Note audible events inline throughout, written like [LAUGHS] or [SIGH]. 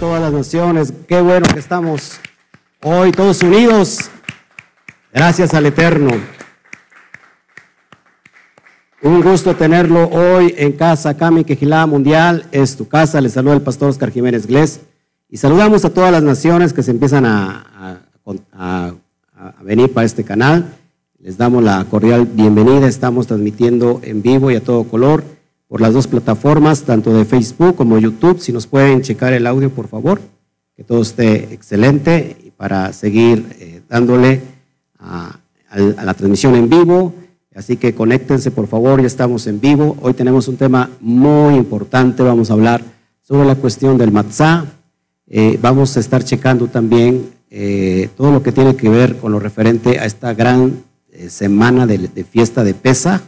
todas las naciones. Qué bueno que estamos hoy todos unidos. Gracias al Eterno. Un gusto tenerlo hoy en casa Cami Quejilá Mundial. Es tu casa. Les saluda el pastor Oscar Jiménez Glés. Y saludamos a todas las naciones que se empiezan a venir para este canal. Les damos la cordial bienvenida. Estamos transmitiendo en vivo y a todo color por las dos plataformas, tanto de Facebook como YouTube. Si nos pueden checar el audio, por favor, que todo esté excelente y para seguir eh, dándole a, la transmisión en vivo. Así que conéctense, por favor, ya estamos en vivo. Hoy tenemos un tema muy importante. Vamos a hablar sobre la cuestión del matzah. Eh, vamos a estar checando también eh, todo lo que tiene que ver con lo referente a esta gran semana de, fiesta de Pesa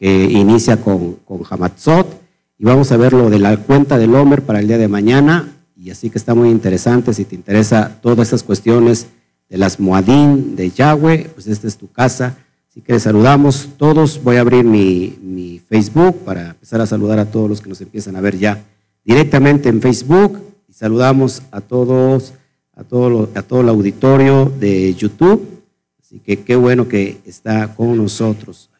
que inicia con, con Hamatzot, y vamos a ver lo de la cuenta del Homer para el día de mañana, y así que está muy interesante, si te interesa todas esas cuestiones de las Moadín, de Yahweh, pues esta es tu casa. Así que les saludamos todos. Voy a abrir mi, mi, Facebook para empezar a saludar a todos los que nos empiezan a ver ya directamente en Facebook. Y saludamos a todos, a todo, a todo el auditorio de YouTube. Así que qué bueno que está con nosotros.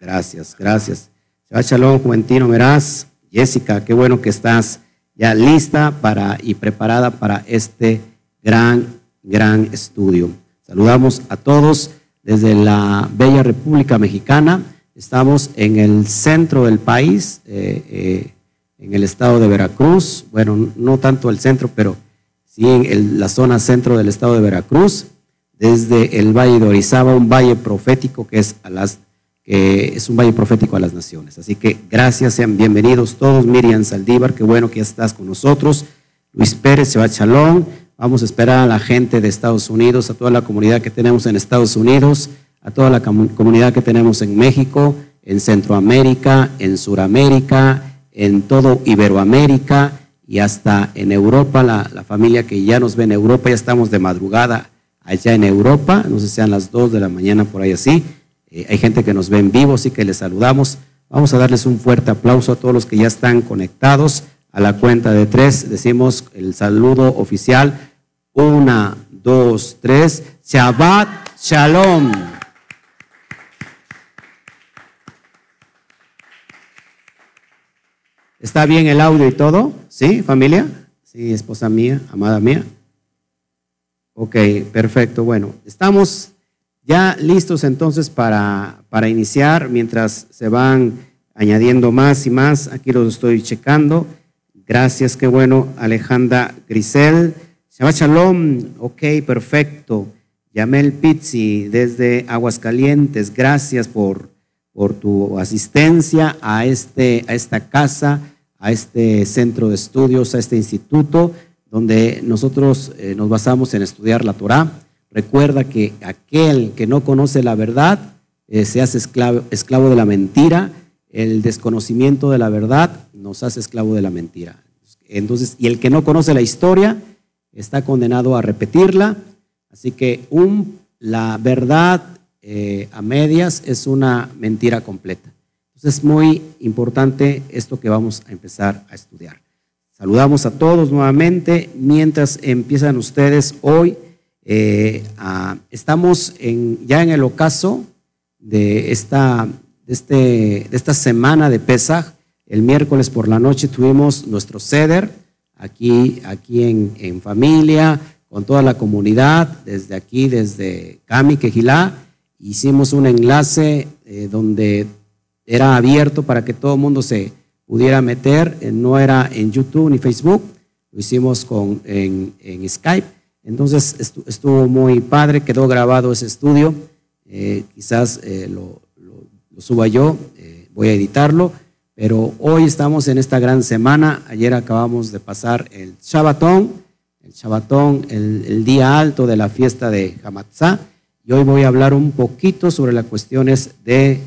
Gracias, gracias. Shalom, Juventino Meraz. Jessica, qué bueno que estás ya lista para y preparada para este gran, gran estudio. Saludamos a todos desde la bella República Mexicana. Estamos en el centro del país, eh, eh, en el estado de Veracruz. Bueno, no tanto el centro, pero sí en la zona centro del estado de Veracruz, desde el Valle de Orizaba, un valle profético que es a las es un valle profético a las naciones. Así que gracias, sean bienvenidos todos. Miriam Saldívar, qué bueno que ya estás con nosotros. Luis Pérez, Shabbat Chalón. Vamos a esperar a la gente de Estados Unidos, a toda la comunidad que tenemos en Estados Unidos, a toda la comunidad que tenemos en México, en Centroamérica, en Suramérica, en todo Iberoamérica y hasta en Europa, la, la, familia que ya nos ve en Europa, ya estamos de madrugada allá en Europa, no sé si sean las dos de la mañana por ahí así. Eh, hay gente que nos ve en vivo, así que les saludamos. Vamos a darles un fuerte aplauso a todos los que ya están conectados. A la cuenta de tres decimos el saludo oficial. Una, dos, tres. Shabbat Shalom. ¿Está bien el audio y todo? ¿Sí, familia? Sí, esposa mía, amada mía. Ok, perfecto. Bueno, estamos ya listos entonces para, para iniciar, mientras se van añadiendo más y más, aquí los estoy checando. Gracias, qué bueno, Alejandra Grisel. Shabbat Shalom, ok, perfecto. Yamel Pizzi desde Aguascalientes, gracias por, por tu asistencia a, este, a esta casa, a este centro de estudios, a este instituto, donde nosotros eh, nos basamos en estudiar la Torah Recuerda que aquel que no conoce la verdad eh, se hace esclavo, esclavo de la mentira. El desconocimiento de la verdad nos hace esclavo de la mentira. Entonces, y el que no conoce la historia está condenado a repetirla. Así que la verdad eh, a medias es una mentira completa. Es muy importante esto que vamos a empezar a estudiar. Saludamos a todos nuevamente mientras empiezan ustedes hoy eh, estamos en, ya en el ocaso de esta, de, este, de esta semana de Pesaj. El miércoles por la noche tuvimos nuestro ceder aquí, aquí en, en familia, con toda la comunidad, desde aquí, desde Cami, Quejilá. Hicimos un enlace eh, donde era abierto para que todo el mundo se pudiera meter. Eh, no era en YouTube ni Facebook, lo hicimos con, en, en Skype entonces estuvo muy padre, quedó grabado ese estudio, eh, quizás eh, lo, suba yo, eh, voy a editarlo, pero hoy estamos en esta gran semana, ayer acabamos de pasar el Shabbatón, el Shabbatón, el, día alto de la fiesta de Hamatzah, y hoy voy a hablar un poquito sobre las cuestiones de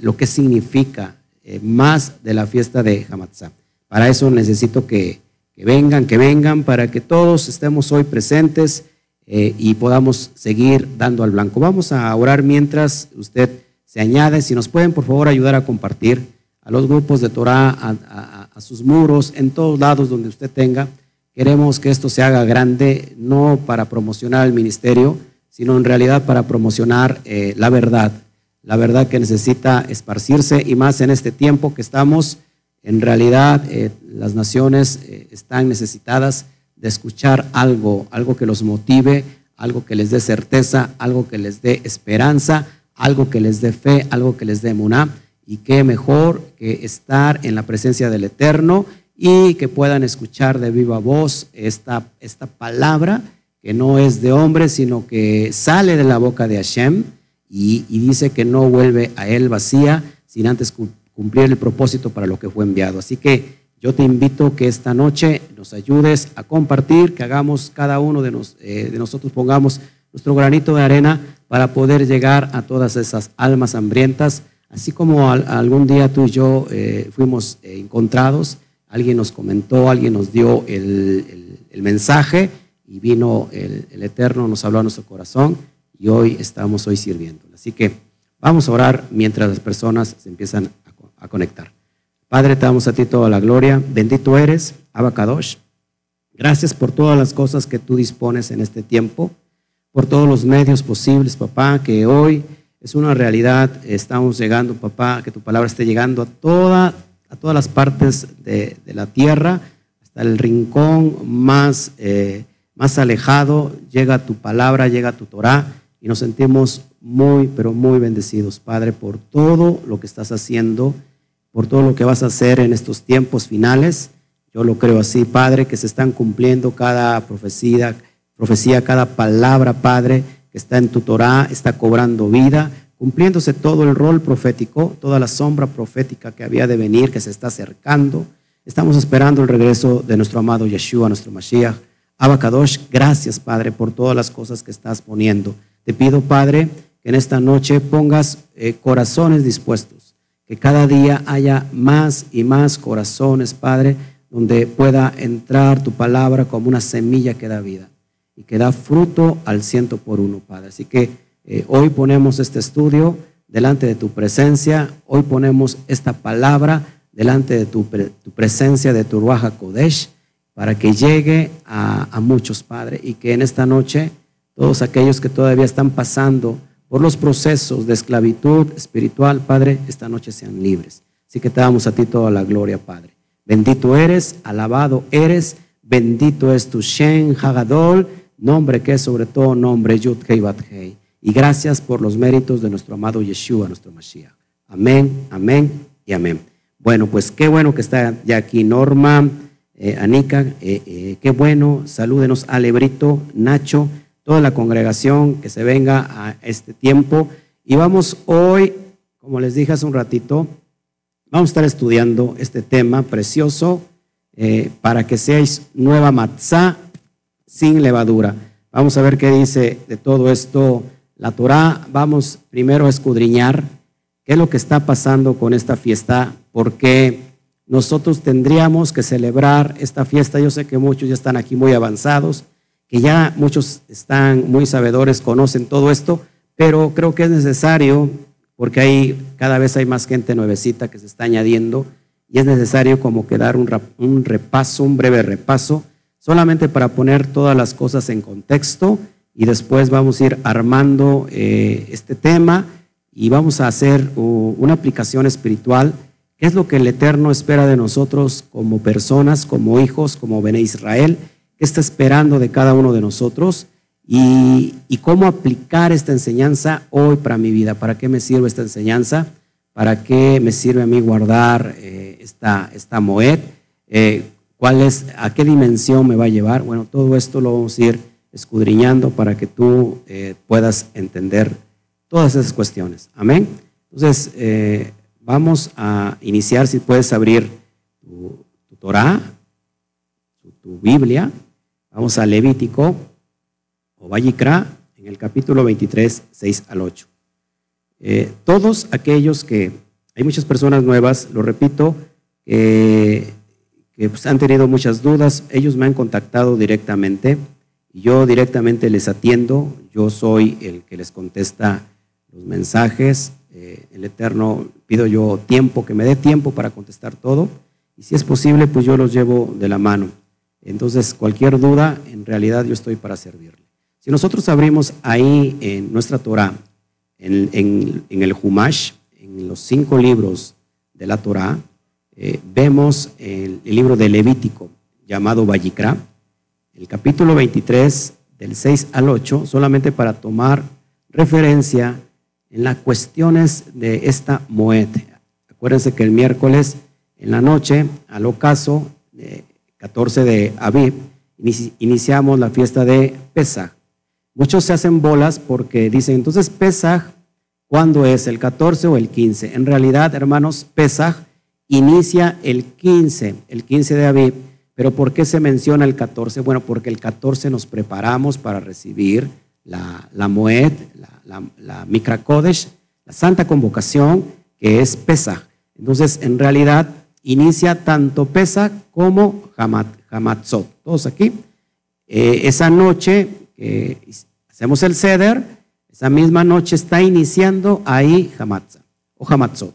lo que significa más de la fiesta de Hamatzah. Para eso necesito que que vengan, que vengan, para que todos estemos hoy presentes eh, y podamos seguir dando al blanco. Vamos a orar mientras usted se añade. Si nos pueden, por favor, ayudar a compartir a los grupos de Torah, a, sus muros, en todos lados donde usted tenga. Queremos que esto se haga grande, no para promocionar el ministerio, sino en realidad para promocionar eh, la verdad, la verdad que necesita esparcirse y más en este tiempo que estamos, en realidad eh, las naciones eh, están necesitadas de escuchar algo, algo que los motive, algo que les dé certeza, algo que les dé esperanza, algo que les dé fe, algo que les dé muná. Y qué mejor que estar en la presencia del Eterno y que puedan escuchar de viva voz esta, esta palabra que no es de hombre, sino que sale de la boca de Hashem y, dice que no vuelve a él vacía sin antes cumplir el propósito para lo que fue enviado. Así que yo te invito que esta noche nos ayudes a compartir, que hagamos cada uno de, eh, de nosotros, pongamos nuestro granito de arena para poder llegar a todas esas almas hambrientas, así como algún día tú y yo eh, fuimos eh, encontrados alguien nos comentó, alguien nos dio el, mensaje y vino el, Eterno, nos habló a nuestro corazón y hoy estamos hoy sirviendo. Así que vamos a orar mientras las personas se empiezan a, conectar. Padre, te damos a ti toda la gloria. Bendito eres, Abacadosh. Gracias por todas las cosas que tú dispones en este tiempo, por todos los medios posibles, papá, que hoy es una realidad. Estamos llegando, papá, que tu palabra esté llegando a toda a todas las partes de, la tierra, hasta el rincón más, eh, más alejado, llega tu palabra, llega tu Torah, y nos sentimos muy, pero muy bendecidos, Padre, por todo lo que estás haciendo, por todo lo que vas a hacer en estos tiempos finales. Yo lo creo así, Padre, que se están cumpliendo cada profecía, profecía, cada palabra, Padre, que está en tu Torah, está cobrando vida cumpliéndose todo el rol profético, toda la sombra profética que había de venir, que se está acercando. Estamos esperando el regreso de nuestro amado Yeshua, nuestro Mashiach. Abacadosh, gracias Padre por todas las cosas que estás poniendo. Te pido Padre que en esta noche pongas eh, corazones dispuestos, que cada día haya más y más corazones, Padre, donde pueda entrar tu palabra como una semilla que da vida y que da fruto al ciento por uno, Padre. Así que eh, hoy ponemos este estudio delante de tu presencia, hoy ponemos esta palabra delante de tu, presencia, de tu Ruaja Kodesh, para que llegue a, a muchos, Padre, y que en esta noche todos aquellos que todavía están pasando por los procesos de esclavitud espiritual, Padre, esta noche sean libres. Así que te damos a ti toda la gloria, Padre. Bendito eres, alabado eres, bendito es tu Shen Hagadol, nombre que es sobre todo nombre Yud Hei. Y gracias por los méritos de nuestro amado Yeshua, nuestro Mashiach. Amén, amén y amén. Bueno, pues qué bueno que está ya aquí Norma, eh, Anika, eh, eh, qué bueno. Salúdenos a Lebrito, Nacho, toda la congregación que se venga a este tiempo. Y vamos hoy, como les dije hace un ratito, vamos a estar estudiando este tema precioso para que seáis nueva matzá sin levadura. Vamos a ver qué dice de todo esto la Torah, vamos primero a escudriñar qué es lo que está pasando con esta fiesta, porque nosotros tendríamos que celebrar esta fiesta. Yo sé que muchos ya están aquí muy avanzados, que ya muchos están muy sabedores, conocen todo esto, pero creo que es necesario, porque hay, cada vez hay más gente nuevecita que se está añadiendo, y es necesario como que dar un, un repaso, un breve repaso, solamente para poner todas las cosas en contexto y después vamos a ir armando eh, este tema y vamos a hacer una aplicación espiritual. ¿Qué es lo que el Eterno espera de nosotros como personas, como hijos, como Bene Israel? ¿Qué está esperando de cada uno de nosotros? Y, cómo aplicar esta enseñanza hoy para mi vida. ¿Para qué me sirve esta enseñanza? ¿Para qué me sirve a mí guardar eh, esta, esta Moed? Eh, ¿Cuál es, a qué dimensión me va a llevar? Bueno, todo esto lo vamos a ir escudriñando para que tú eh, puedas entender todas esas cuestiones. Amén. Entonces, vamos a iniciar, si puedes abrir tu, Torah, tu, Biblia. Vamos a Levítico o Vallicra en el capítulo 23, 6 al 8. Eh, todos aquellos que, hay muchas personas nuevas, lo repito, que pues, han tenido muchas dudas, ellos me han contactado directamente yo directamente les atiendo, yo soy el que les contesta los mensajes. Eh, el Eterno pido yo tiempo, que me dé tiempo para contestar todo. Y y si es posible, pues yo los llevo de la mano. Entonces, cualquier duda, en realidad yo estoy para servirle. Si nosotros abrimos ahí en nuestra Torah, en, el Humash, en los cinco libros de la Torah, eh, vemos el, libro de Levítico, llamado Vallicra, el capítulo 23, del 6 al 8, solamente para tomar referencia en las cuestiones de esta Moed. Acuérdense que el miércoles en la noche, al ocaso, 14 de Aviv, iniciamos la fiesta de Pesach. Muchos se hacen bolas porque dicen, entonces Pesach, ¿cuándo es? ¿El 14 o el 15? En realidad, hermanos, Pesach inicia el 15, el 15 de Aviv. Pero ¿por qué se menciona el 14? Bueno, porque el 14 nos preparamos para recibir la, la Moed, la, la, Mikra Kodesh, la Santa Convocación, que es Pesach. Entonces, en realidad, inicia tanto Pesach como Hamatzot. Todos aquí. Eh, esa noche que hacemos el Seder, esa misma noche está iniciando ahí Hamatza o Hamatzot,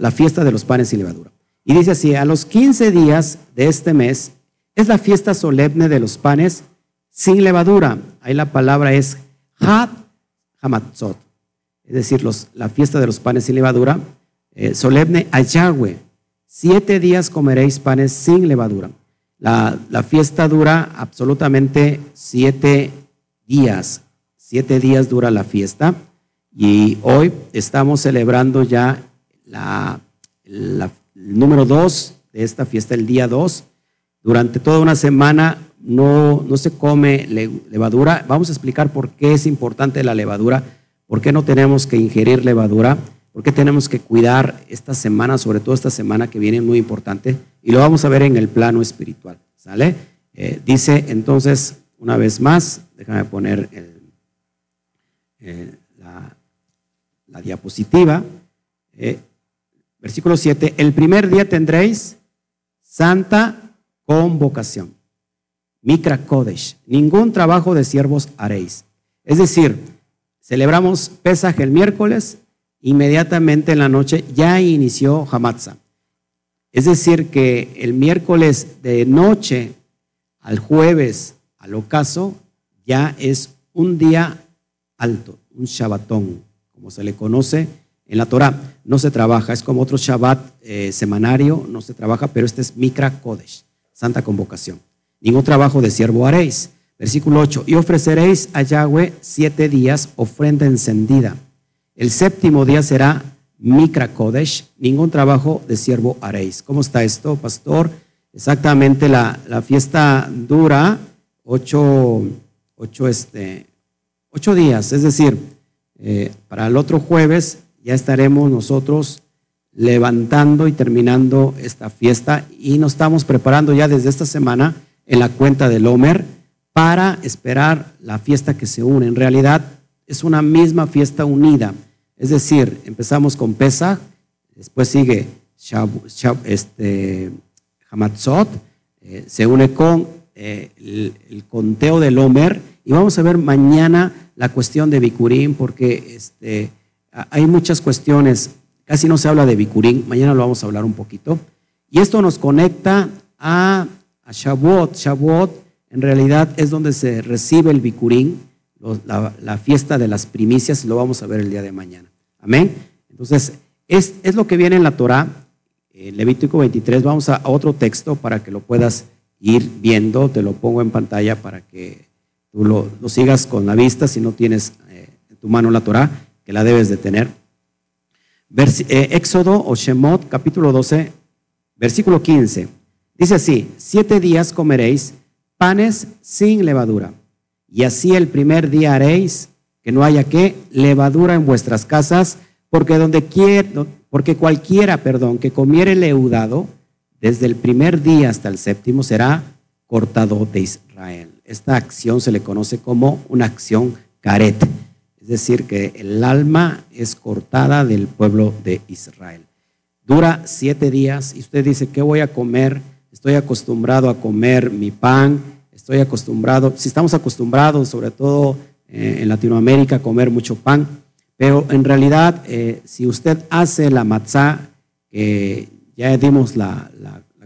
la fiesta de los panes sin levadura. Y dice así, a los 15 días de este mes es la fiesta solemne de los panes sin levadura. Ahí la palabra es Hat Hamatzot. Es decir, la fiesta de los panes sin levadura, eh, solemne a Yahweh. Siete días comeréis panes sin levadura. La, la, fiesta dura absolutamente siete días. Siete días dura la fiesta. Y hoy estamos celebrando ya la, el número dos de esta fiesta, el día dos. Durante toda una semana no, no se come levadura. Vamos a explicar por qué es importante la levadura, por qué no tenemos que ingerir levadura, por qué tenemos que cuidar esta semana, sobre todo esta semana que viene muy importante, y lo vamos a ver en el plano espiritual. ¿Sale? Eh, dice entonces, una vez más, déjame poner eh, la, diapositiva. Eh, Versículo 7, el primer día tendréis santa convocación. Mikra Kodesh, ningún trabajo de siervos haréis. Es decir, celebramos Pesaj el miércoles, inmediatamente en la noche ya inició Hamatza. Es decir, que el miércoles de noche al jueves al ocaso ya es un día alto, un Shabbatón, como se le conoce en la Torah no se trabaja, es como otro Shabbat eh, semanario, no se trabaja, pero este es Mikra Kodesh, santa convocación. Ningún trabajo de siervo haréis. Versículo 8, y ofreceréis a Yahweh siete días ofrenda encendida. El séptimo día será Mikra Kodesh, ningún trabajo de siervo haréis. ¿Cómo está esto, pastor? Exactamente, la, fiesta dura ocho, este, ocho días, es decir, eh, para el otro jueves ya estaremos nosotros levantando y terminando esta fiesta y nos estamos preparando ya desde esta semana en la cuenta del Homer para esperar la fiesta que se une. En realidad es una misma fiesta unida. Es decir, empezamos con Pesach, después sigue este, Hamatzot, eh, se une con eh, el, conteo del Homer y vamos a ver mañana la cuestión de Bikurim porque este, hay muchas cuestiones, casi no se habla de Bikurín, mañana lo vamos a hablar un poquito. Y esto nos conecta a, a Shavuot. Shavuot en realidad es donde se recibe el La, fiesta de las primicias, lo vamos a ver el día de mañana. Amén. Entonces, es, lo que viene en la Torah, en Levítico 23. Vamos a, otro texto para que lo puedas ir viendo, te lo pongo en pantalla para que tú lo, sigas con la vista si no tienes eh, en tu mano la Torah que la debes de tener. Eh, Éxodo o Shemot, capítulo 12, versículo 15. Dice así, siete días comeréis panes sin levadura, y así el primer día haréis que no haya que levadura en vuestras casas, porque donde quiera, porque cualquiera, perdón, que comiere leudado, desde el primer día hasta el séptimo será cortado de Israel. Esta acción se le conoce como una acción caret es decir, que el alma es cortada del pueblo de Israel. Dura siete días y usted dice, ¿qué voy a comer? Estoy acostumbrado a comer mi pan, estoy acostumbrado, si estamos acostumbrados, sobre todo eh, en Latinoamérica, a comer mucho pan, pero en realidad, eh, si usted hace la matzá, que ya dimos la,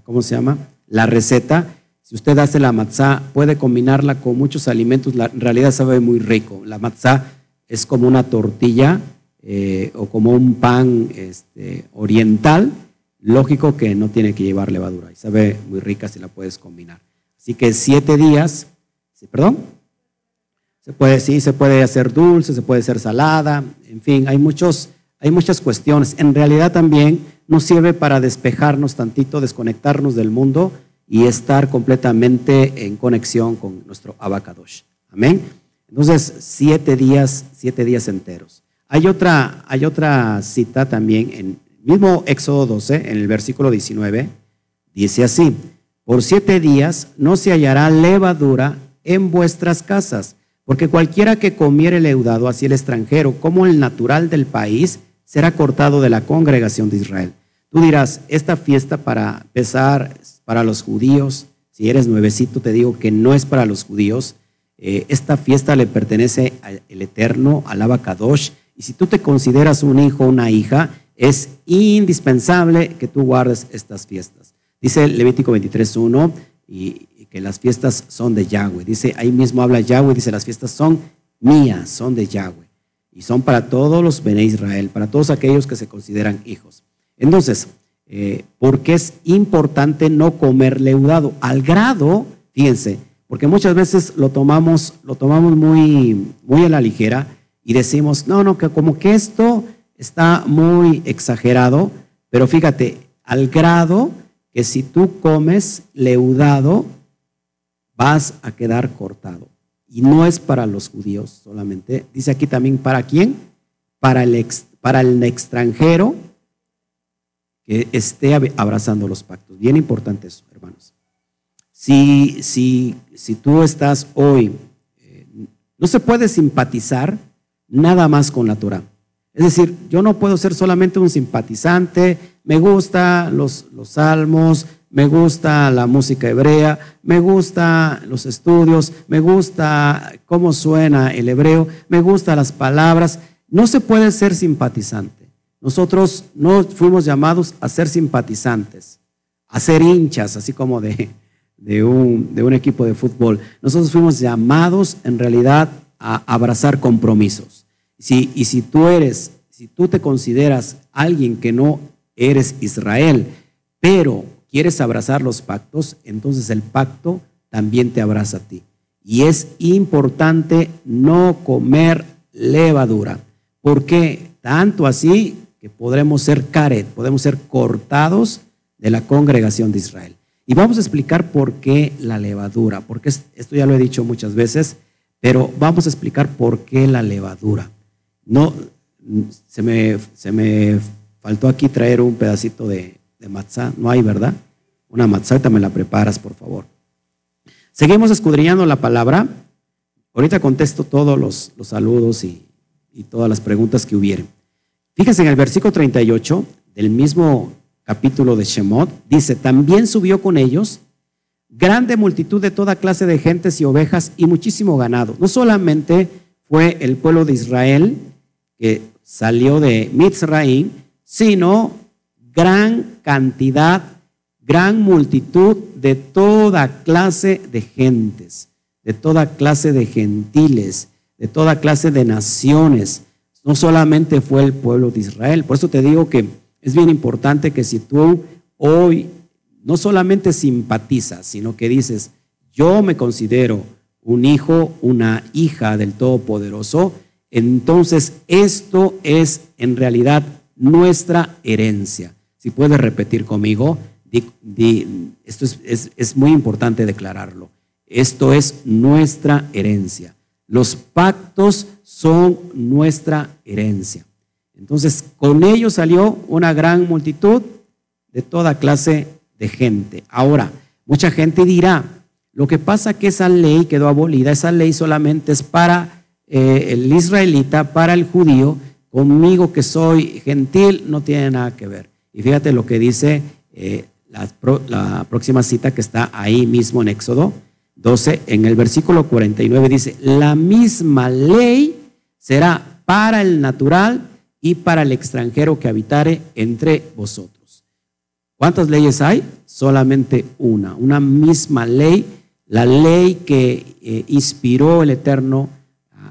¿cómo se llama? La receta. Si usted hace la matzá, puede combinarla con muchos alimentos. en realidad sabe muy rico. La matzá es como una tortilla eh, o como un pan este, oriental. Lógico que no tiene que llevar levadura y sabe muy rica si la puedes combinar. Así que siete días, ¿perdón? Se puede, sí, se puede hacer dulce, se puede hacer salada, en fin, hay, muchos, hay muchas cuestiones. En realidad también nos sirve para despejarnos tantito, desconectarnos del mundo y estar completamente en conexión con nuestro abacadosh. Amén. Entonces, siete días, siete días enteros. Hay otra, hay otra cita también en mismo Éxodo 12, en el versículo 19, dice así, por siete días no se hallará levadura en vuestras casas porque cualquiera que comiere leudado, así el extranjero como el natural del país, será cortado de la congregación de Israel. Tú dirás, esta fiesta para pesar para los judíos, si eres nuevecito te digo que no es para los judíos, eh, esta fiesta le pertenece al Eterno, al Abacadosh, y si tú te consideras un hijo o una hija, es indispensable que tú guardes estas fiestas. Dice Levítico 23.1, y que las fiestas son de Yahweh. Dice, ahí mismo habla Yahweh, dice, las fiestas son mías, son de Yahweh. Y son para todos los Bene Israel, para todos aquellos que se consideran hijos. Entonces, eh, ¿por qué es importante no comer leudado? Al grado, fíjense, porque muchas veces lo tomamos, lo tomamos muy, muy a la ligera y decimos, no, no, que como que esto está muy exagerado, pero fíjate, al grado que si tú comes leudado, vas a quedar cortado. Y no es para los judíos solamente. Dice aquí también, ¿para quién? Para el, para el extranjero que esté abrazando los pactos. Bien importante eso, hermanos. Si, si, si tú estás hoy, eh, no se puede simpatizar nada más con la Torah. Es decir, yo no puedo ser solamente un simpatizante, me gustan los, los salmos, me gusta la música hebrea, me gusta los estudios, me gusta cómo suena el hebreo, me gustan las palabras. No se puede ser simpatizante. Nosotros no fuimos llamados a ser simpatizantes, a ser hinchas, así como de, de, un, de un equipo de fútbol. Nosotros fuimos llamados en realidad a abrazar compromisos. Y si tú eres, si tú te consideras alguien que no eres Israel, pero quieres abrazar los pactos, entonces el pacto también te abraza a ti. Y es importante no comer levadura. ¿Por qué? Tanto así que podremos ser caret, podemos ser cortados de la congregación de Israel. Y vamos a explicar por qué la levadura, porque esto ya lo he dicho muchas veces, pero vamos a explicar por qué la levadura. No, se me, se me faltó aquí traer un pedacito de, de matzá, no hay, ¿verdad? Una matzá, me la preparas, por favor. Seguimos escudriñando la palabra. Ahorita contesto todos los, saludos y, todas las preguntas que hubieren. Fíjense en el versículo 38 del mismo capítulo de Shemot, dice, también subió con ellos grande multitud de toda clase de gentes y ovejas y muchísimo ganado. No solamente fue el pueblo de Israel que salió de Mitzraim, sino gran cantidad, gran multitud de toda clase de gentes, de toda clase de gentiles, de toda clase de naciones. No solamente fue el pueblo de Israel. Por eso te digo que es bien importante que si tú hoy no solamente simpatizas, sino que dices, yo me considero un hijo, una hija del Todopoderoso, entonces esto es en realidad nuestra herencia. Si puedes repetir conmigo, esto es, muy importante declararlo. Esto es nuestra herencia. Los pactos son nuestra herencia. Entonces, con ellos salió una gran multitud de toda clase de gente. Ahora, mucha gente dirá, lo que pasa que esa ley quedó abolida, esa ley solamente es para eh, el israelita, para el judío, conmigo que soy gentil no tiene nada que ver. Y fíjate lo que dice eh, la, próxima cita que está ahí mismo en Éxodo 12, en el versículo 49 dice, la misma ley será para el natural y para el extranjero que habitare entre vosotros. ¿Cuántas leyes hay? Solamente una, una misma ley, la ley que eh, inspiró el Eterno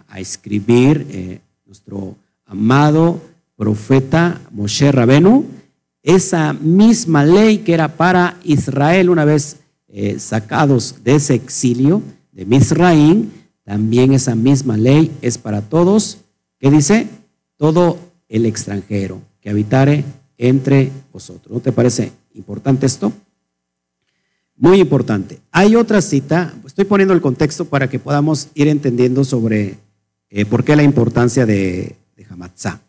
a, escribir eh, nuestro amado profeta Moshe Rabenu, esa misma ley que era para Israel una vez eh, sacados de ese exilio de Misraín, también esa misma ley es para todos, ¿qué dice? Todo el extranjero que habitare entre vosotros. ¿No te parece importante esto? Muy importante. Hay otra cita, estoy poniendo el contexto para que podamos ir entendiendo sobre eh, por qué la importancia de, de Hamatzah.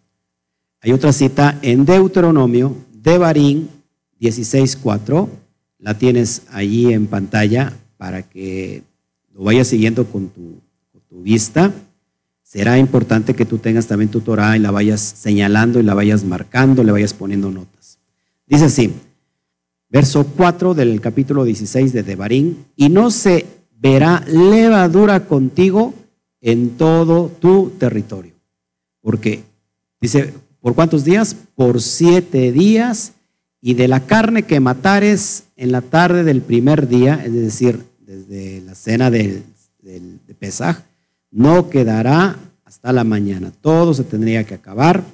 Hay otra cita en Deuteronomio, de Barín 16.4, la tienes allí en pantalla para que lo vayas siguiendo con tu, con tu vista será importante que tú tengas también tu Torah y la vayas señalando y la vayas marcando, le vayas poniendo notas. Dice así, verso 4 del capítulo 16 de Devarim, y no se verá levadura contigo en todo tu territorio. Porque, dice, ¿por cuántos días? Por siete días, y de la carne que matares en la tarde del primer día, es decir, desde la cena del, de Pesaj, no quedará hasta la mañana. Todo se tendría que acabar.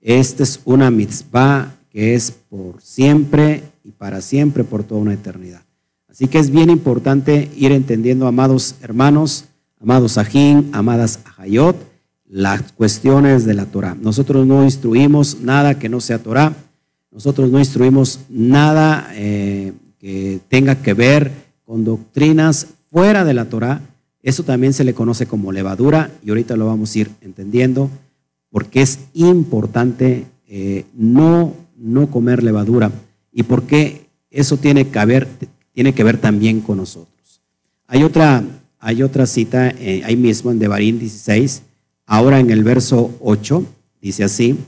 Esta es una mitzvah que es por siempre y para siempre, por toda una eternidad. Así que es bien importante ir entendiendo, amados hermanos, amados ajín, amadas ajayot, las cuestiones de la Torah. Nosotros no instruimos nada que no sea Torah. Nosotros no instruimos nada eh, que tenga que ver con doctrinas fuera de la Torah eso también se le conoce como levadura y ahorita lo vamos a ir entendiendo porque es importante eh, no, no comer levadura y porque eso tiene que, ver, tiene que ver también con nosotros. Hay otra, hay otra cita eh, ahí mismo en Devarim 16, ahora en el verso 8, dice así,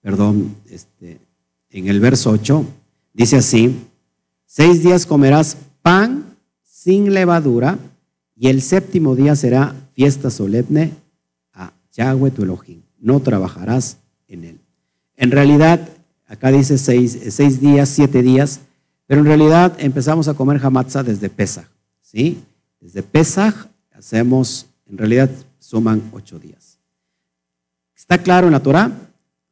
perdón, este, en el verso 8, dice así, seis días comerás pan sin levadura y el séptimo día será fiesta solemne a Yahweh tu Elohim. No trabajarás en él. En realidad, acá dice seis, seis días, siete días, pero en realidad empezamos a comer hamatzah desde Pesach. ¿sí? Desde Pesach hacemos, en realidad suman ocho días. ¿Está claro en la Torah,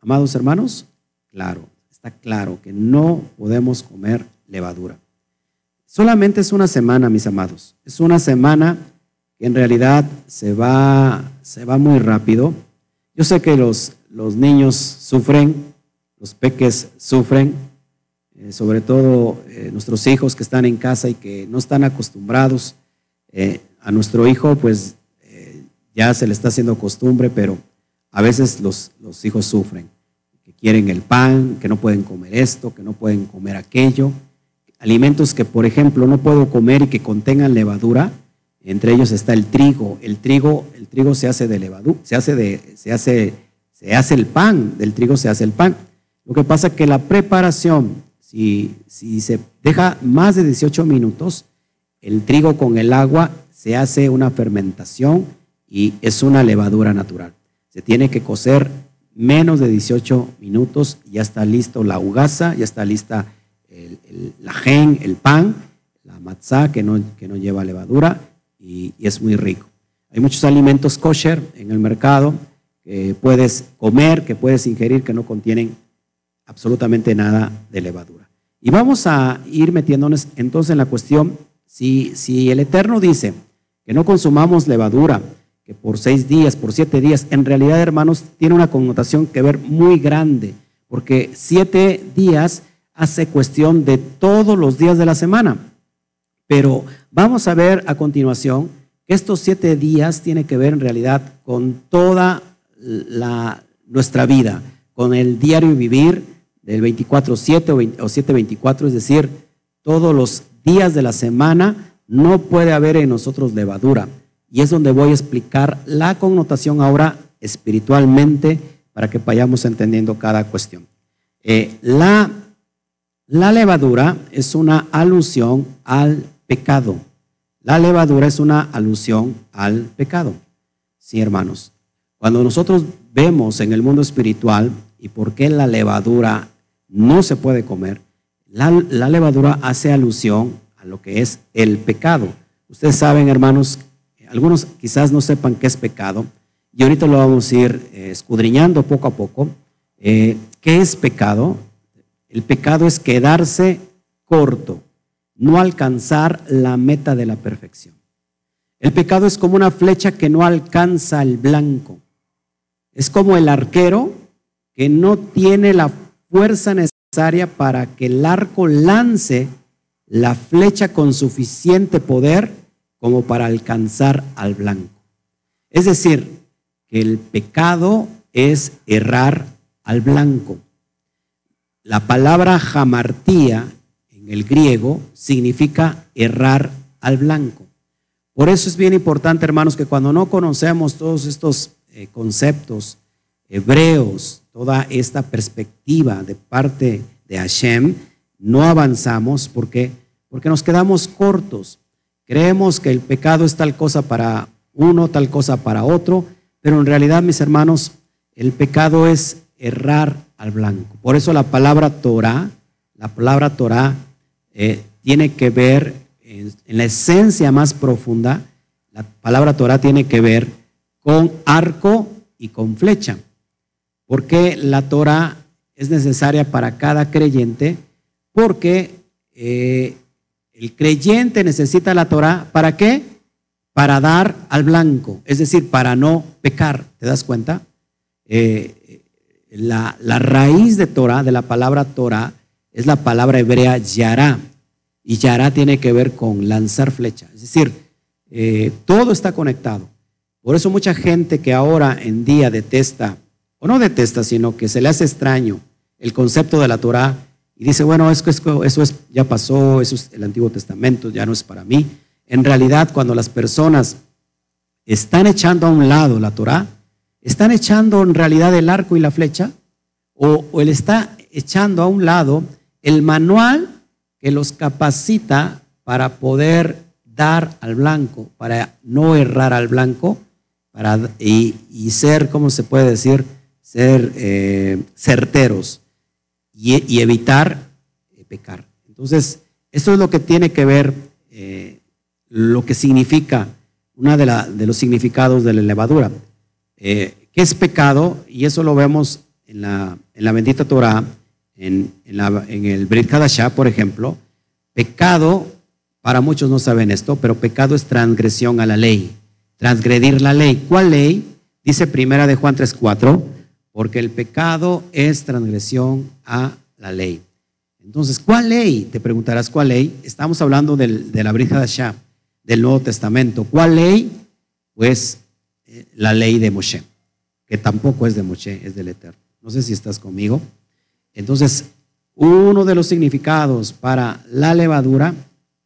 amados hermanos? Claro, está claro que no podemos comer levadura. Solamente es una semana, mis amados. Es una semana que en realidad se va, se va muy rápido. Yo sé que los, los niños sufren, los peques sufren, eh, sobre todo eh, nuestros hijos que están en casa y que no están acostumbrados. Eh, a nuestro hijo, pues ya se le está haciendo costumbre, pero a veces los, los hijos sufren, que quieren el pan, que no pueden comer esto, que no pueden comer aquello alimentos que, por ejemplo, no puedo comer y que contengan levadura, entre ellos está el trigo. El trigo, el trigo se hace de levadura, se hace de, se hace, se hace el pan, del trigo se hace el pan. Lo que pasa es que la preparación, si, si se deja más de 18 minutos, el trigo con el agua se hace una fermentación y es una levadura natural. Se tiene que cocer menos de 18 minutos, ya está listo la ugaza, ya está lista la gen, el pan, la matzá que no, que no lleva levadura y, es muy rico. Hay muchos alimentos kosher en el mercado que puedes comer, que puedes ingerir, que no contienen absolutamente nada de levadura. Y vamos a ir metiéndonos entonces en la cuestión, si, si el Eterno dice que no consumamos levadura, por seis días, por siete días, en realidad, hermanos, tiene una connotación que ver muy grande, porque siete días hace cuestión de todos los días de la semana. Pero vamos a ver a continuación que estos siete días tienen que ver en realidad con toda la, nuestra vida, con el diario vivir del 24-7 o 7-24, es decir, todos los días de la semana no puede haber en nosotros levadura. Y es donde voy a explicar la connotación ahora espiritualmente para que vayamos entendiendo cada cuestión. Eh, la levadura es una alusión al pecado. La levadura es una alusión al pecado. Sí, hermanos. Cuando nosotros vemos en el mundo espiritual y por qué la levadura no se puede comer, la levadura hace alusión a lo que es el pecado. Ustedes saben, hermanos, algunos quizás no sepan qué es pecado, y ahorita lo vamos a ir eh, escudriñando poco a poco. Eh, ¿Qué es pecado? El pecado es quedarse corto, no alcanzar la meta de la perfección. El pecado es como una flecha que no alcanza el blanco. Es como el arquero que no tiene la fuerza necesaria para que el arco lance la flecha con suficiente poder como para alcanzar al blanco. Es decir, que el pecado es errar al blanco. La palabra jamartía en el griego significa errar al blanco. Por eso es bien importante, hermanos, que cuando no conocemos todos estos eh, conceptos hebreos, toda esta perspectiva de parte de Hashem, no avanzamos porque porque nos quedamos cortos. Creemos que el pecado es tal cosa para uno, tal cosa para otro, pero en realidad, mis hermanos, el pecado es errar al blanco. Por eso la palabra Torah, la palabra Torah eh, tiene que ver, en, la esencia más profunda, la palabra Torah tiene que ver con arco y con flecha. Porque la Torah es necesaria para cada creyente, porque eh, el creyente necesita la Torah, ¿para qué? Para dar al blanco, es decir, para no pecar. ¿Te das cuenta? Eh, la, raíz de Torah, de la palabra Torah, es la palabra hebrea yará. Y yará tiene que ver con lanzar flecha. Es decir, eh, todo está conectado. Por eso mucha gente que ahora en día detesta, o no detesta, sino que se le hace extraño el concepto de la Torah, y dice, bueno, eso, eso es, ya pasó, eso es el Antiguo Testamento, ya no es para mí. En realidad, cuando las personas están echando a un lado la Torah, están echando en realidad el arco y la flecha, o, o él está echando a un lado el manual que los capacita para poder dar al blanco, para no errar al blanco, para, y, ser, ¿cómo se puede decir? Ser eh, certeros y, evitar eh, pecar. Entonces, esto es lo que tiene que ver, eh, lo que significa, una de, de, los significados de la levadura. Eh, ¿Qué es pecado? Y eso lo vemos en la, en la bendita Torah, en, en, el Brit Hadashah, por ejemplo. Pecado, para muchos no saben esto, pero pecado es transgresión a la ley, transgredir la ley. ¿Cuál ley? Dice primera de Juan 3.4 porque el pecado es transgresión a la ley. Entonces, ¿cuál ley? Te preguntarás, ¿cuál ley? Estamos hablando de la Brija de Shah, del Nuevo Testamento. ¿Cuál ley? Pues eh, la ley de Moshe, que tampoco es de Moshe, es del Eterno. No sé si estás conmigo. Entonces, uno de los significados para la levadura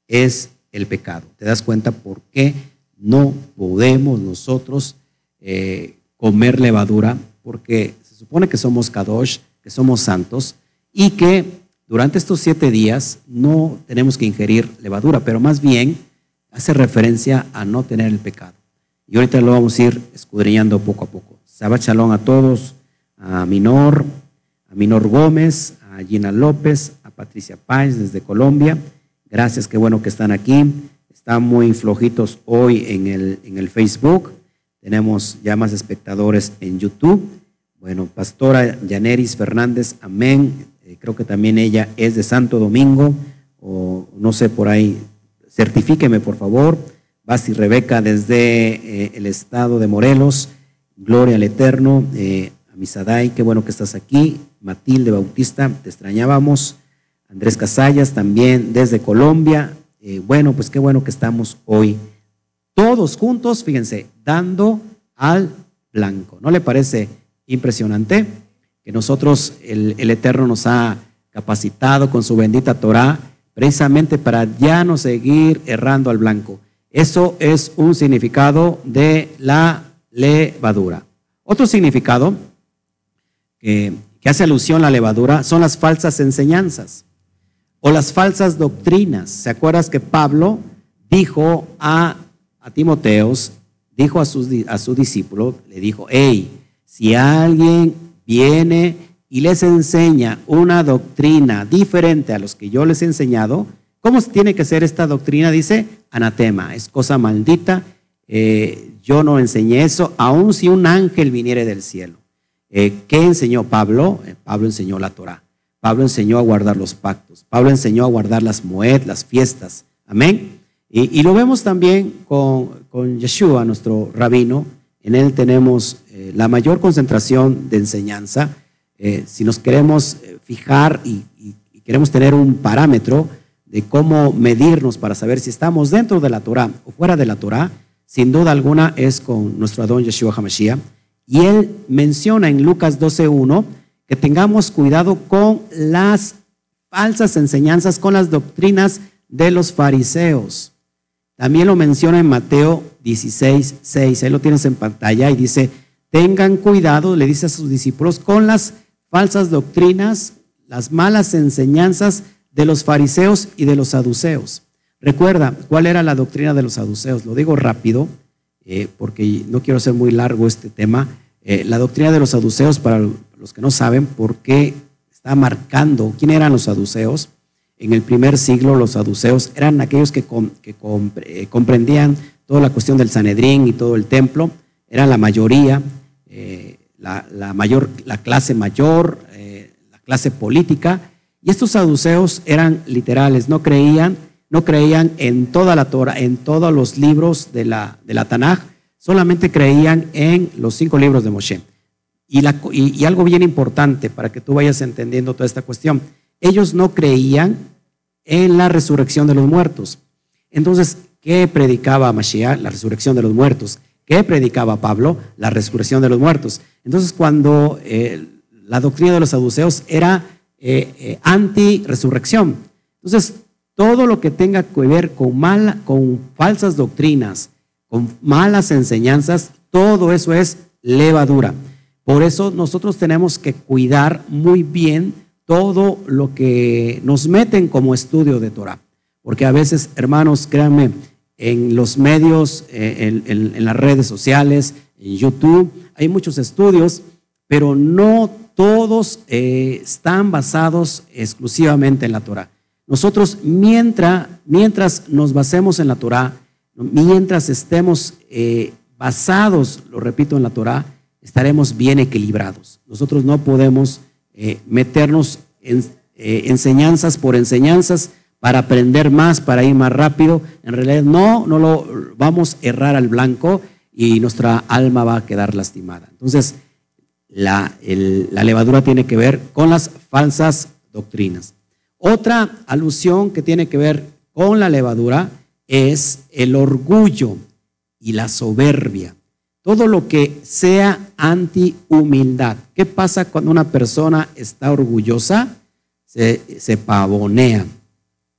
es el pecado. ¿Te das cuenta por qué no podemos nosotros eh, comer levadura? Porque se supone que somos Kadosh, que somos santos, y que durante estos siete días no tenemos que ingerir levadura, pero más bien hace referencia a no tener el pecado. Y ahorita lo vamos a ir escudriñando poco a poco. Shabbat Shalom a todos, a Minor, a Minor Gómez, a Gina López, a Patricia Páez desde Colombia. Gracias, qué bueno que están aquí. Están muy flojitos hoy en el, en el Facebook. Tenemos ya más espectadores en YouTube. Bueno, Pastora Yaneris Fernández, amén. Eh, creo que también ella es de Santo Domingo, o no sé por ahí. Certifíqueme, por favor. Basti Rebeca desde eh, el estado de Morelos. Gloria al Eterno. Eh, qué bueno que estás aquí. Matilde Bautista, te extrañábamos. Andrés Casallas también desde Colombia. Eh, bueno, pues qué bueno que estamos hoy todos juntos, fíjense, dando al blanco. ¿No le parece impresionante que nosotros, el, Eterno nos ha capacitado con su bendita Torah precisamente para ya no seguir errando al blanco? Eso es un significado de la levadura. Otro significado que, hace alusión a la levadura son las falsas enseñanzas o las falsas doctrinas. ¿Se acuerdas que Pablo dijo a a Timoteos, dijo a, a su discípulo, le dijo, hey, si alguien viene y les enseña una doctrina diferente a los que yo les he enseñado, ¿cómo tiene que ser esta doctrina? Dice, anatema, es cosa maldita, eh, yo no enseñé eso, aun si un ángel viniere del cielo. Eh, ¿Qué enseñó Pablo? Eh, Pablo enseñó la Torah. Pablo enseñó a guardar los pactos. Pablo enseñó a guardar las moed, las fiestas. Amén. Y, lo vemos también con, con, Yeshua, nuestro rabino. En él tenemos la mayor concentración de enseñanza. si nos queremos fijar y, y queremos tener un parámetro de cómo medirnos para saber si estamos dentro de la Torah o fuera de la Torah, sin duda alguna es con nuestro Adón Yeshua HaMashiach. Y él menciona en Lucas 12.1 que tengamos cuidado con las falsas enseñanzas, con las doctrinas de los fariseos. También lo menciona en Mateo 16.6, ahí lo tienes en pantalla y dice, tengan cuidado, le dice a sus discípulos, con las falsas doctrinas, las malas enseñanzas de los fariseos y de los saduceos. Recuerda, ¿cuál era la doctrina de los saduceos? Lo digo rápido, eh, porque no quiero hacer muy largo este tema. Eh, la doctrina de los saduceos, para los que no saben por qué está marcando quién eran los saduceos, en el primer siglo los saduceos eran aquellos que, eh, comprendían toda la cuestión del Sanedrín y todo el templo, era la mayoría, la, mayor, la clase mayor, la clase política, y estos saduceos eran literales, no creían no creían en toda la Torah, en todos los libros de la, de Tanaj, solamente creían en los cinco libros de Moshe. Y, algo bien importante para que tú vayas entendiendo toda esta cuestión, ellos no creían en la resurrección de los muertos. Entonces, ¿qué predicaba Mashiach? La resurrección de los muertos. ¿Qué predicaba Pablo? La resurrección de los muertos. Entonces, cuando eh, la doctrina de los saduceos era eh, eh, anti-resurrección. Entonces, todo lo que tenga que ver con, mala, con falsas doctrinas, con malas enseñanzas, todo eso es levadura. Por eso nosotros tenemos que cuidar muy bien todo lo que nos meten como estudio de Torah. Porque a veces, hermanos, créanme, en los medios, eh, en, las redes sociales, en YouTube, hay muchos estudios, pero no todos eh, están basados exclusivamente en la Torah. Nosotros, mientras, mientras nos basemos en la Torah, mientras estemos eh, basados, lo repito, en la Torah, estaremos bien equilibrados. Nosotros no podemos eh, meternos en eh, enseñanzas por enseñanzas para aprender más, para ir más rápido. En realidad no, no lo vamos a errar al blanco y nuestra alma va a quedar lastimada. Entonces, la, la levadura tiene que ver con las falsas doctrinas. Otra alusión que tiene que ver con la levadura es el orgullo y la soberbia. Todo lo que sea anti-humildad. ¿Qué pasa cuando una persona está orgullosa? Se, pavonea,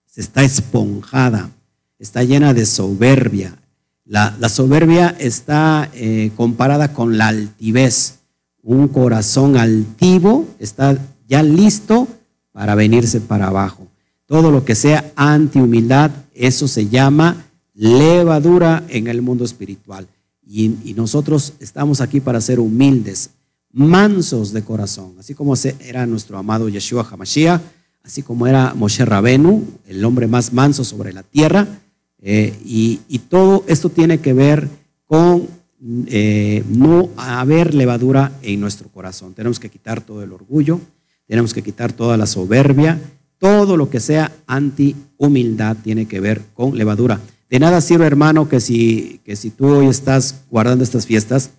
se está esponjada, está llena de soberbia. La, soberbia está eh, comparada con la altivez. Un corazón altivo está ya listo para venirse para abajo. Todo lo que sea anti-humildad, eso se llama levadura en el mundo espiritual. Y, nosotros estamos aquí para ser humildes, mansos de corazón, así como era nuestro amado Yeshua Hamashiach, así como era Moshe Rabenu, el hombre más manso sobre la tierra. Eh, y, todo esto tiene que ver con eh, no haber levadura en nuestro corazón. Tenemos que quitar todo el orgullo, tenemos que quitar toda la soberbia, todo lo que sea anti-humildad tiene que ver con levadura. De nada sirve, hermano, que si, que si tú hoy estás guardando estas fiestas,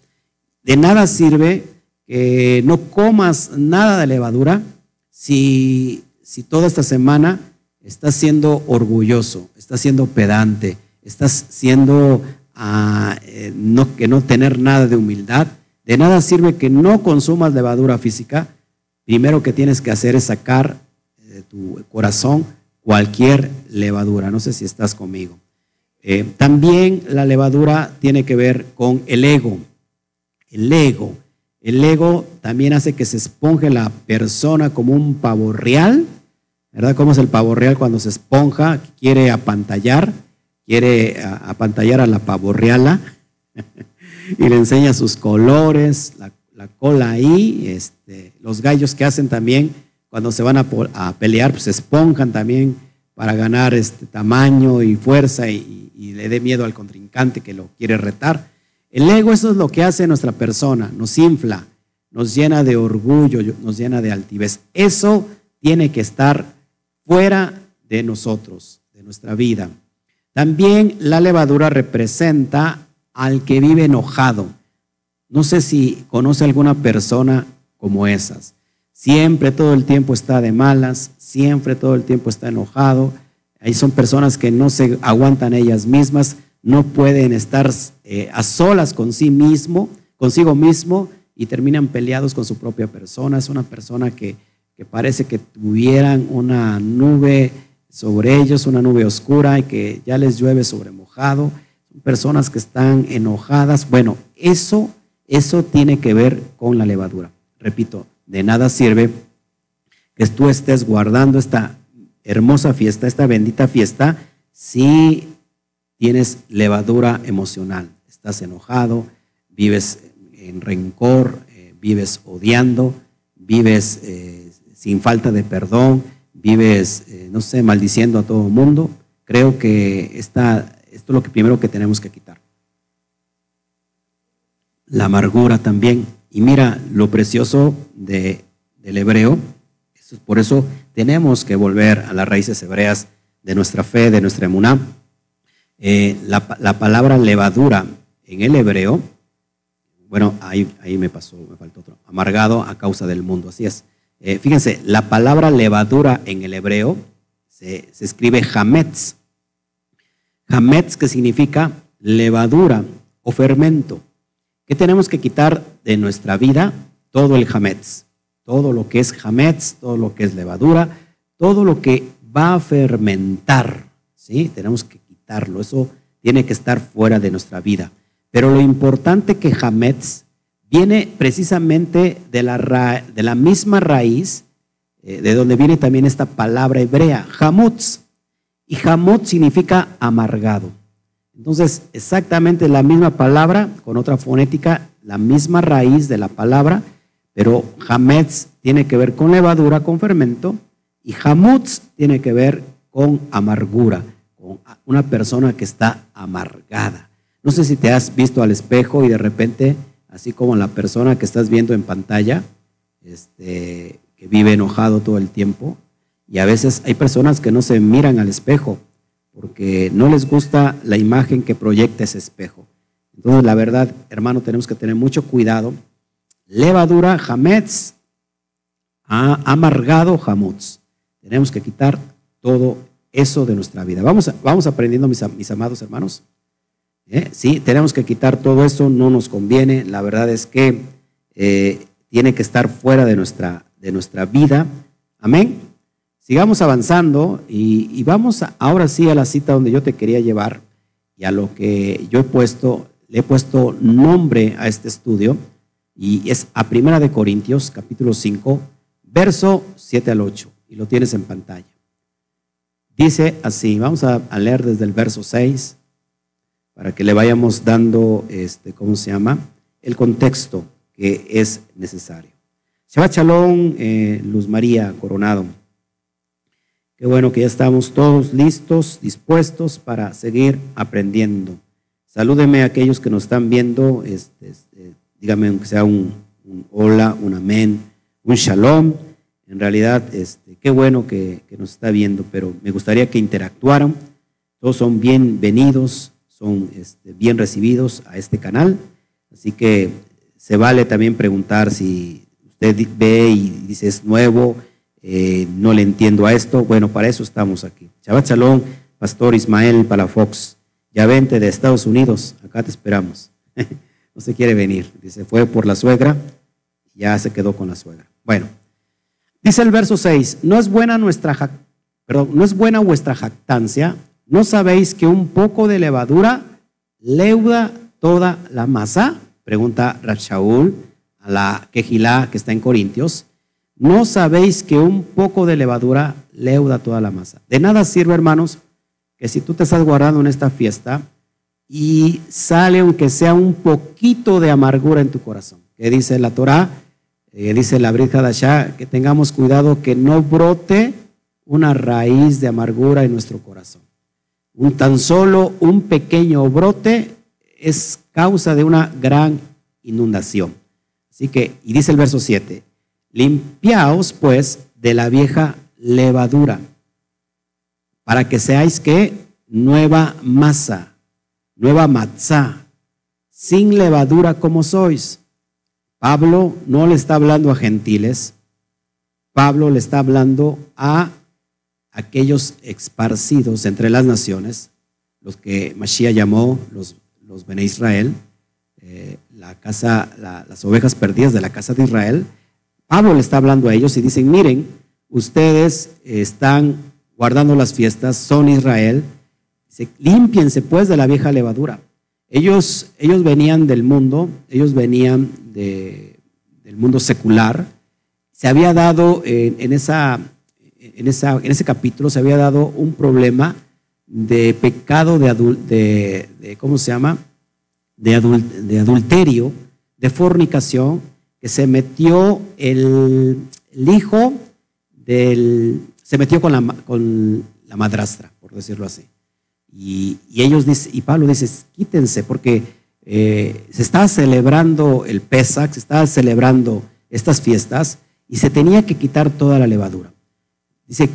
de nada sirve que no comas nada de levadura si, si toda esta semana estás siendo orgulloso, estás siendo pedante, estás siendo ah, eh, no, que no tener nada de humildad. De nada sirve que no consumas levadura física primero que tienes que hacer es sacar de tu corazón cualquier levadura. No sé si estás conmigo. Eh, también la levadura tiene que ver con el ego. El ego. El ego también hace que se esponje la persona como un pavo real. ¿Verdad? ¿Cómo es el pavo real cuando se esponja? Quiere apantallar, quiere apantallar a la pavo reala [LAUGHS] y le enseña sus colores, la la cola ahí, este, los gallos que hacen también cuando se van a, pelear, pues se esponjan también para ganar este tamaño y fuerza y, le dé miedo al contrincante que lo quiere retar. El ego eso es lo que hace nuestra persona, nos infla, nos llena de orgullo, nos llena de altivez. Eso tiene que estar fuera de nosotros, de nuestra vida. También la levadura representa al que vive enojado. No sé si conoce alguna persona como esas. Siempre, todo el tiempo está de malas, siempre, todo el tiempo está enojado. Ahí son personas que no se aguantan ellas mismas, no pueden estar eh, a solas con sí mismo, consigo mismo y terminan peleados con su propia persona. Es una persona que, que parece que tuvieran una nube sobre ellos, una nube oscura y que ya les llueve sobre mojado. Son personas que están enojadas. Bueno, eso, eso tiene que ver con la levadura. Repito, de nada sirve que tú estés guardando esta hermosa fiesta, esta bendita fiesta, si tienes levadura emocional. Estás enojado, vives en rencor, eh, vives odiando, vives eh, sin falta de perdón, vives, eh, no sé, maldiciendo a todo el mundo, creo que esta, esto es lo que primero que tenemos que quitar. La amargura también. Y mira lo precioso de, del hebreo. Por eso tenemos que volver a las raíces hebreas de nuestra fe, de nuestra emuná. Eh, la, la, palabra levadura en el hebreo, bueno, ahí, ahí me pasó, me faltó otro, amargado a causa del mundo, así es. Eh, fíjense, la palabra levadura en el hebreo se, escribe hametz. Hametz que significa levadura o fermento. ¿Qué tenemos que quitar de nuestra vida? Todo el hametz. Todo lo que es hametz, todo lo que es levadura, todo lo que va a fermentar. ¿sí? Tenemos que quitarlo. Eso tiene que estar fuera de nuestra vida. Pero lo importante que hametz viene precisamente de la, de la misma raíz, eh, de donde viene también esta palabra hebrea, hamutz. Y hamutz significa amargado. Entonces, exactamente la misma palabra, con otra fonética, la misma raíz de la palabra, pero hametz tiene que ver con levadura, con fermento, y hamutz tiene que ver con amargura, con una persona que está amargada. No sé si te has visto al espejo y de repente así como la persona que estás viendo en pantalla, este, que vive enojado todo el tiempo. Y a veces hay personas que no se miran al espejo porque no les gusta la imagen que proyecta ese espejo. Entonces, la verdad, hermano, tenemos que tener mucho cuidado. Levadura, jametz, amargado, jamutz. Tenemos que quitar todo eso de nuestra vida. Vamos, vamos aprendiendo, mis, mis amados hermanos. ¿Eh? Sí, tenemos que quitar todo eso, no nos conviene. La verdad es que eh, tiene que estar fuera de nuestra, de nuestra vida. Amén. Sigamos avanzando y, vamos ahora sí a la cita donde yo te quería llevar y a lo que yo he puesto, le he puesto nombre a este estudio y es a Primera de Corintios, capítulo 5, verso 7 al 8 y lo tienes en pantalla. Dice así, vamos a leer desde el verso 6 para que le vayamos dando, este, ¿cómo se llama? El contexto que es necesario. Shabbat Shalom, eh, Luz María Coronado. Qué bueno que ya estamos todos listos, dispuestos para seguir aprendiendo. Salúdeme a aquellos que nos están viendo, este, este, dígame aunque sea un, hola, un amén, un shalom. En realidad, este, qué bueno que, nos está viendo, pero me gustaría que interactuaran. Todos son bienvenidos son este, bien recibidos a este canal. Así que se vale también preguntar si usted ve y dice es nuevo, eh, no le entiendo a esto. Bueno, para eso estamos aquí. Shabbat Shalom, Pastor Ismael Palafox. Ya vente de Estados Unidos, acá te esperamos. [LAUGHS] no se quiere venir. Dice, fue por la suegra, ya se quedó con la suegra. Bueno, dice el verso 6, no es buena nuestra, perdón, no es buena vuestra jactancia ¿No sabéis que un poco de levadura leuda toda la masa? Pregunta Shaul a la quejilá que está en Corintios. ¿No sabéis que un poco de levadura leuda toda la masa? De nada sirve, hermanos, que si tú te estás guardando en esta fiesta y sale aunque sea un poquito de amargura en tu corazón. que dice la Torá, eh, dice la Brit Hadashah, que tengamos cuidado que no brote una raíz de amargura en nuestro corazón. Un tan solo un pequeño brote es causa de una gran inundación. Así que, y dice el verso 7, limpiaos pues de la vieja levadura, para que seáis que nueva masa, nueva matzá, sin levadura como sois. Pablo no le está hablando a gentiles, Pablo le está hablando a aquellos esparcidos entre las naciones, los que Mashiach llamó los, los Bene Israel, eh, la casa, las ovejas perdidas de la casa de Israel. Pablo le está hablando a ellos y dicen, miren, ustedes están guardando las fiestas, son Israel, límpiense pues de la vieja levadura. Ellos, ellos venían del mundo, ellos venían de, del mundo secular. Se había dado en, esa, en, esa, en ese capítulo, se había dado un problema de pecado de, de, de ¿cómo se llama? De, de, adulterio, de fornicación, se metió el, hijo del, se metió con la, con la madrastra, por decirlo así. Y, ellos y Pablo dice, quítense, porque eh, se está celebrando el Pesach, se está celebrando estas fiestas, y se tenía que quitar toda la levadura. Dice,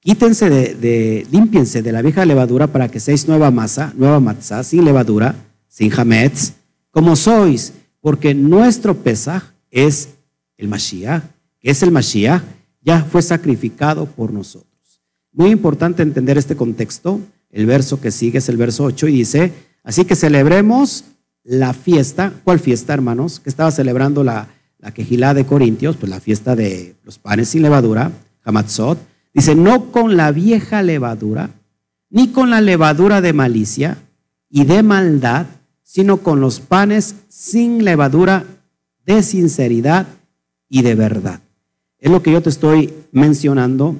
quítense de, de límpiense de la vieja levadura para que seáis nueva masa, nueva matzá, sin levadura, sin hametz, como sois, porque nuestro Pesach es el Mashiach, que es el Mashiach, ya fue sacrificado por nosotros. Muy importante entender este contexto, el verso que sigue es el verso 8 y dice, así que celebremos la fiesta. ¿Cuál fiesta, hermanos? Que estaba celebrando la, la quejilá de Corintios, pues la fiesta de los panes sin levadura, Hamatzot. Dice, no con la vieja levadura, ni con la levadura de malicia y de maldad, sino con los panes sin levadura de sinceridad y de verdad. Es lo que yo te estoy mencionando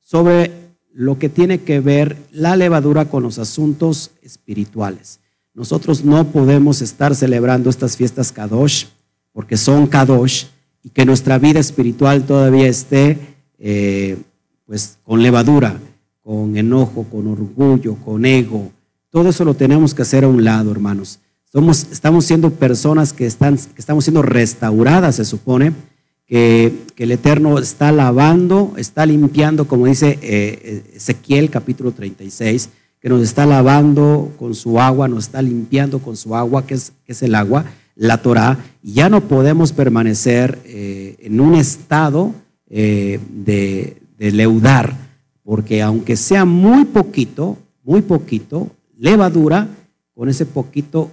sobre lo que tiene que ver la levadura con los asuntos espirituales. Nosotros no podemos estar celebrando estas fiestas Kadosh porque son Kadosh y que nuestra vida espiritual todavía esté eh, pues con levadura, con enojo, con orgullo, con ego. Todo eso lo tenemos que hacer a un lado, hermanos. Somos, estamos siendo personas que, están, que estamos siendo restauradas, se supone, que, el Eterno está lavando, está limpiando, como dice eh, Ezequiel capítulo 36, que nos está lavando con su agua, nos está limpiando con su agua, que es, es el agua, la Torah, y ya no podemos permanecer eh, en un estado eh, de, de leudar, porque aunque sea muy poquito, muy poquito, levadura, con ese poquito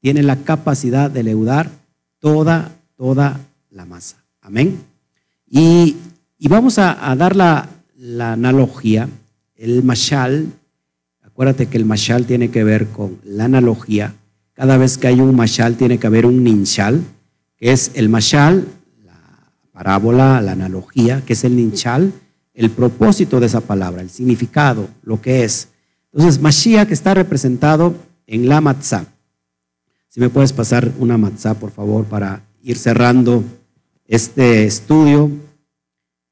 tiene la capacidad de leudar toda, toda la masa. Amén. Y, vamos a, dar la, analogía, el mashal. Acuérdate que el mashal tiene que ver con la analogía. Cada vez que hay un mashal tiene que haber un ninchal, que es el mashal, la parábola, la analogía, que es el ninchal, el propósito de esa palabra, el significado, lo que es. Entonces, Mashiach está representado en la matzah. Si me puedes pasar una matzah, por favor, para ir cerrando este estudio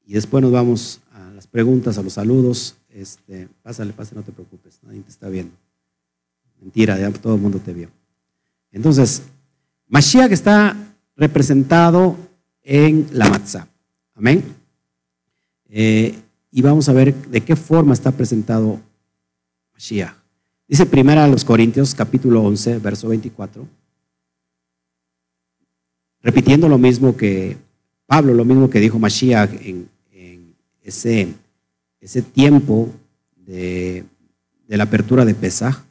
y después nos vamos a las preguntas, a los saludos. Este, pásale, pásale, no te preocupes, nadie te está viendo. Mentira, ya todo el mundo te vio. Entonces, Mashiach está representado en la matzah. Amén. Eh, y vamos a ver de qué forma está presentado Mashiach. Dice primera a los Corintios, capítulo 11, verso 24. Repitiendo lo mismo que Pablo, lo mismo que dijo Mashiach en, ese, ese, tiempo de, la apertura de Pesaj.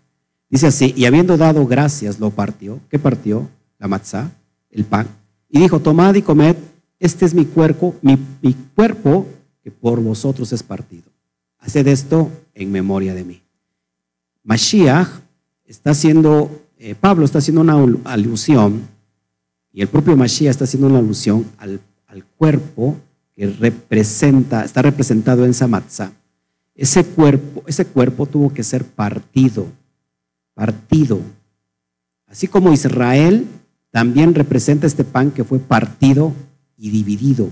Dice así, y habiendo dado gracias, lo partió. ¿Qué partió? La matzá, el pan. Y dijo, tomad y comed, este es mi cuerpo, mi, cuerpo que por vosotros es partido. Haced esto en memoria de mí. Mashiach está haciendo, eh, Pablo está haciendo una alusión, y el propio Mashiach está haciendo una alusión al al cuerpo que representa, está representado en esa matzah. Ese cuerpo, ese cuerpo tuvo que ser partido, partido. Así como Israel también representa este pan que fue partido y dividido.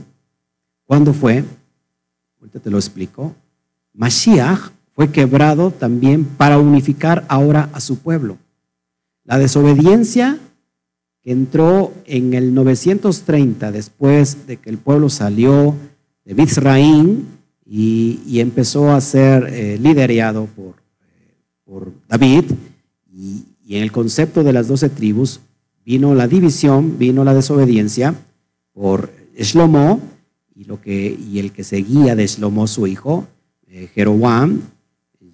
¿Cuándo fue? Ahorita te lo explico. Mashiach fue quebrado también para unificar ahora a su pueblo. La desobediencia que entró en el 930 después de que el pueblo salió de Mizraín y, empezó a ser eh, liderado por, eh, por David y, en el concepto de las doce tribus vino la división, vino la desobediencia por Shlomo y, lo que, y el que seguía de Shlomo, su hijo, eh, Jeroboam,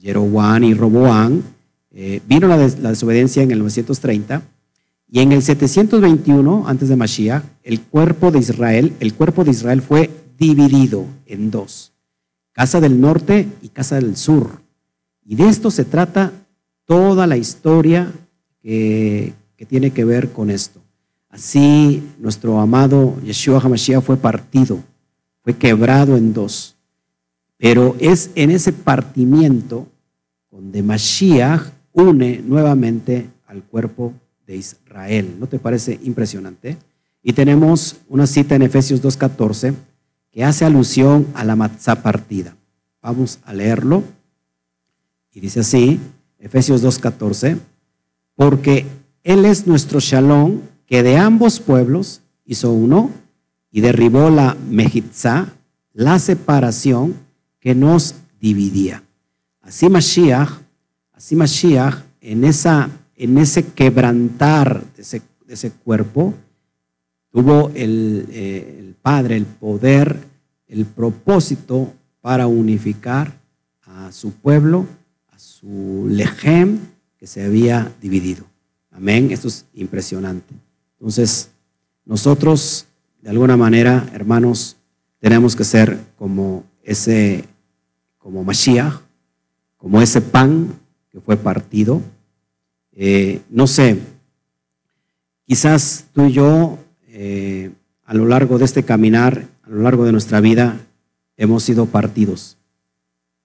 Jeroboam y Roboam, eh, vino la, desobediencia en el 930 y en el 721, antes de Mashiach, el cuerpo de Israel, el cuerpo de Israel fue dividido en dos, casa del norte y casa del sur. Y de esto se trata toda la historia que, tiene que ver con esto. Así nuestro amado Yeshua HaMashiach fue partido, fue quebrado en dos. Pero es en ese partimiento donde Mashiach une nuevamente al cuerpo de Israel. ¿No te parece impresionante? Y tenemos una cita en Efesios 2.14 que hace alusión a la matzá partida. Vamos a leerlo. Y dice así, Efesios 2.14, porque Él es nuestro shalom que de ambos pueblos hizo uno y derribó la mejitzá, la separación que nos dividía. Así Mashiach, así Mashiach, en, esa, en ese quebrantar de ese, cuerpo, tuvo el, eh, el Padre el poder, el propósito para unificar a su pueblo su lejem que se había dividido. Amén. Esto es impresionante. Entonces, nosotros, de alguna manera, hermanos, tenemos que ser como ese, como Mashiach, como ese pan que fue partido. Eh, no sé, quizás tú y yo, eh, a lo largo de este caminar, a lo largo de nuestra vida, hemos sido partidos.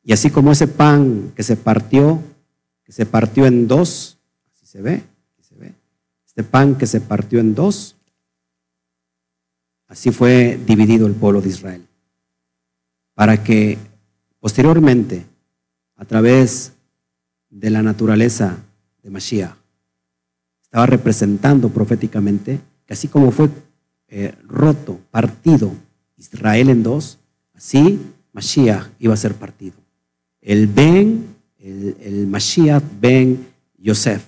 Y así como ese pan que se partió, que se partió en dos, así se ve, se ve. Este pan que se partió en dos, así fue dividido el pueblo de Israel. Para que posteriormente, a través de la naturaleza de Mashiach, estaba representando proféticamente que así como fue eh, roto, partido Israel en dos, así Mashiach iba a ser partido el Ben, el, Mashiach Ben Yosef,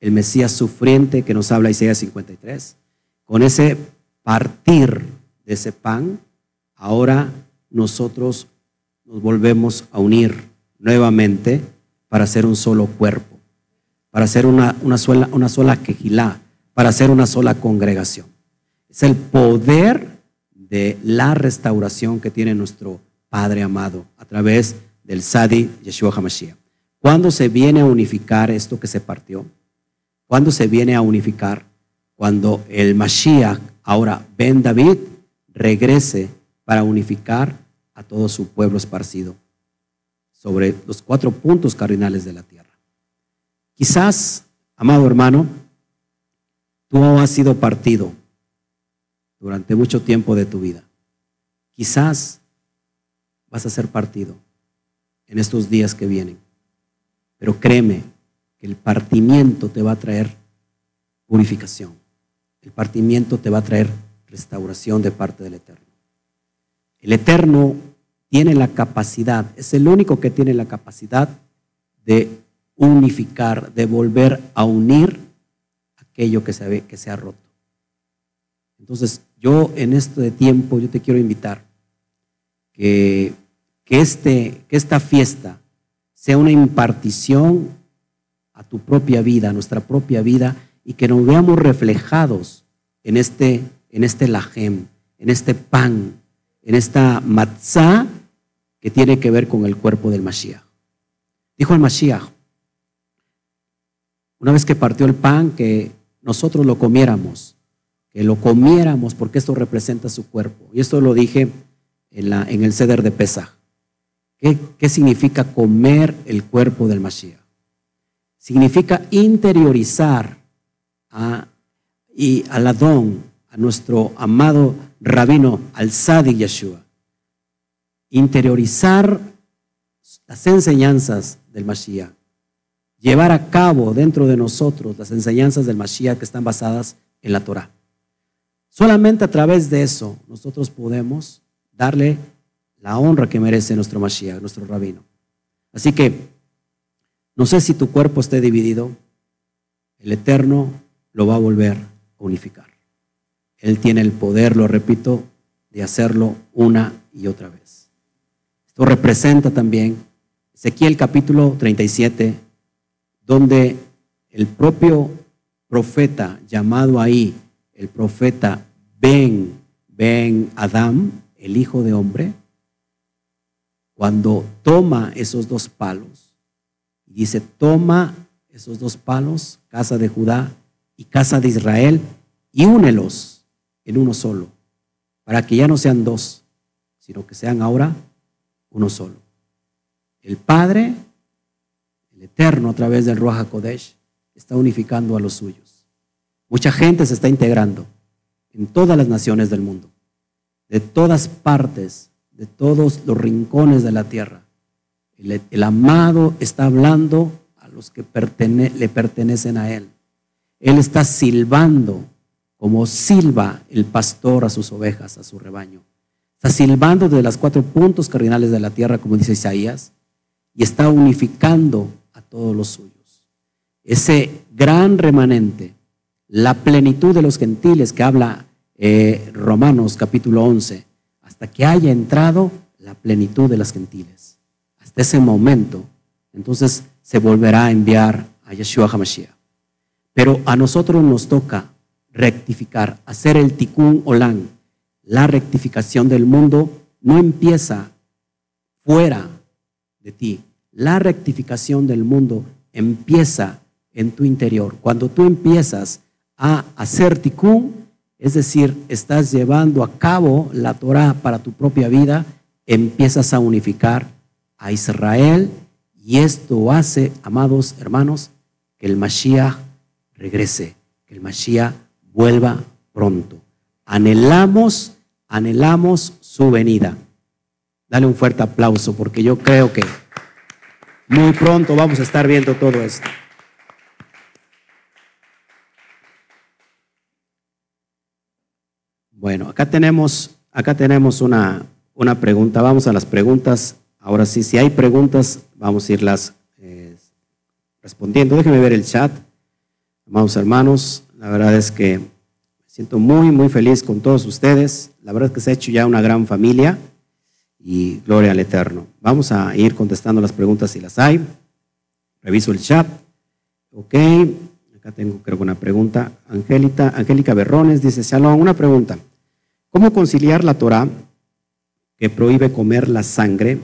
el Mesías sufriente que nos habla Isaías 53. Con ese partir de ese pan, ahora nosotros nos volvemos a unir nuevamente para ser un solo cuerpo, para ser una, una sola, una sola quejilá, para ser una sola congregación. Es el poder de la restauración que tiene nuestro Padre amado a través de del Sadi Yeshua HaMashiach. ¿Cuándo se viene a unificar esto que se partió? ¿Cuándo se viene a unificar? Cuando el Mashiach, ahora Ben David, regrese para unificar a todo su pueblo esparcido sobre los cuatro puntos cardinales de la tierra. Quizás, amado hermano, tú has sido partido durante mucho tiempo de tu vida. Quizás vas a ser partido en estos días que vienen. Pero créeme que el partimiento te va a traer purificación. El partimiento te va a traer restauración de parte del Eterno. El Eterno tiene la capacidad, es el único que tiene la capacidad de unificar, de volver a unir aquello que se, ha roto. Entonces, yo en este tiempo, yo te quiero invitar que que, este, que esta fiesta sea una impartición a tu propia vida, a nuestra propia vida, y que nos veamos reflejados en este, en este lajem, en este pan, en esta matzá que tiene que ver con el cuerpo del Mashiach. Dijo el Mashiach, una vez que partió el pan, que nosotros lo comiéramos, que lo comiéramos porque esto representa su cuerpo. Y esto lo dije en, la, en el ceder de Pesach. ¿Qué, significa comer el cuerpo del Mashiach? Significa interiorizar, y al Adón, a nuestro amado rabino, al Sadi Yeshua. Interiorizar las enseñanzas del Mashiach. Llevar a cabo dentro de nosotros las enseñanzas del Mashiach que están basadas en la Torah. Solamente a través de eso nosotros podemos darle la honra que merece nuestro Mashiach, nuestro rabino. Así que, no sé si tu cuerpo esté dividido, el Eterno lo va a volver a unificar. Él tiene el poder, lo repito, de hacerlo una y otra vez. Esto representa también Ezequiel capítulo 37, donde el propio profeta llamado ahí, el profeta Ben, Ben Adam, el hijo de hombre, cuando toma esos dos palos, dice, toma esos dos palos, casa de Judá y casa de Israel, y únelos en uno solo, para que ya no sean dos, sino que sean ahora uno solo. El Padre, el Eterno, a través del Ruach HaKodesh, está unificando a los suyos. Mucha gente se está integrando en todas las naciones del mundo, de todas partes de todos los rincones de la tierra. El, amado está hablando a los que le pertenecen a Él. Él está silbando como silba el pastor a sus ovejas, a su rebaño. Está silbando desde los cuatro puntos cardinales de la tierra, como dice Isaías, y está unificando a todos los suyos. Ese gran remanente, la plenitud de los gentiles que habla eh, Romanos capítulo 11, hasta que haya entrado la plenitud de las gentiles. Hasta ese momento, entonces se volverá a enviar a Yeshua HaMashiach. Pero a nosotros nos toca rectificar, hacer el tikkun olam. La rectificación del mundo no empieza fuera de ti. La rectificación del mundo empieza en tu interior. Cuando tú empiezas a hacer tikkun, es decir, estás llevando a cabo la Torah para tu propia vida, empiezas a unificar a Israel y esto hace, amados hermanos, que el Mashiach regrese, que el Mashiach vuelva pronto. Anhelamos, anhelamos su venida. Dale un fuerte aplauso porque yo creo que muy pronto vamos a estar viendo todo esto. Bueno, acá tenemos, acá tenemos una, una pregunta. Vamos a las preguntas. Ahora sí, si hay preguntas, vamos a irlas eh, respondiendo. Déjenme ver el chat. Amados hermanos, la verdad es que siento muy, muy feliz con todos ustedes. La verdad es que se ha hecho ya una gran familia y gloria al Eterno. Vamos a ir contestando las preguntas si las hay. Reviso el chat. Ok, acá tengo creo que una pregunta. Angélica, Angélica Berrones dice, Shalom, una pregunta. ¿Cómo conciliar la Torah que prohíbe comer la sangre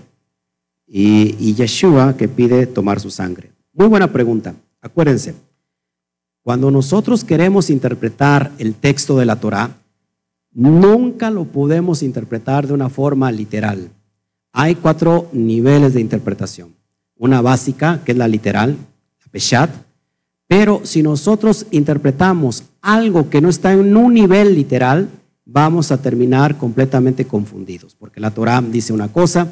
y, Yeshua que pide tomar su sangre? Muy buena pregunta. Acuérdense, cuando nosotros queremos interpretar el texto de la Torah, nunca lo podemos interpretar de una forma literal. Hay cuatro niveles de interpretación. Una básica, que es la literal, la peshat, pero si nosotros interpretamos algo que no está en un nivel literal, vamos a terminar completamente confundidos, porque la Torah dice una cosa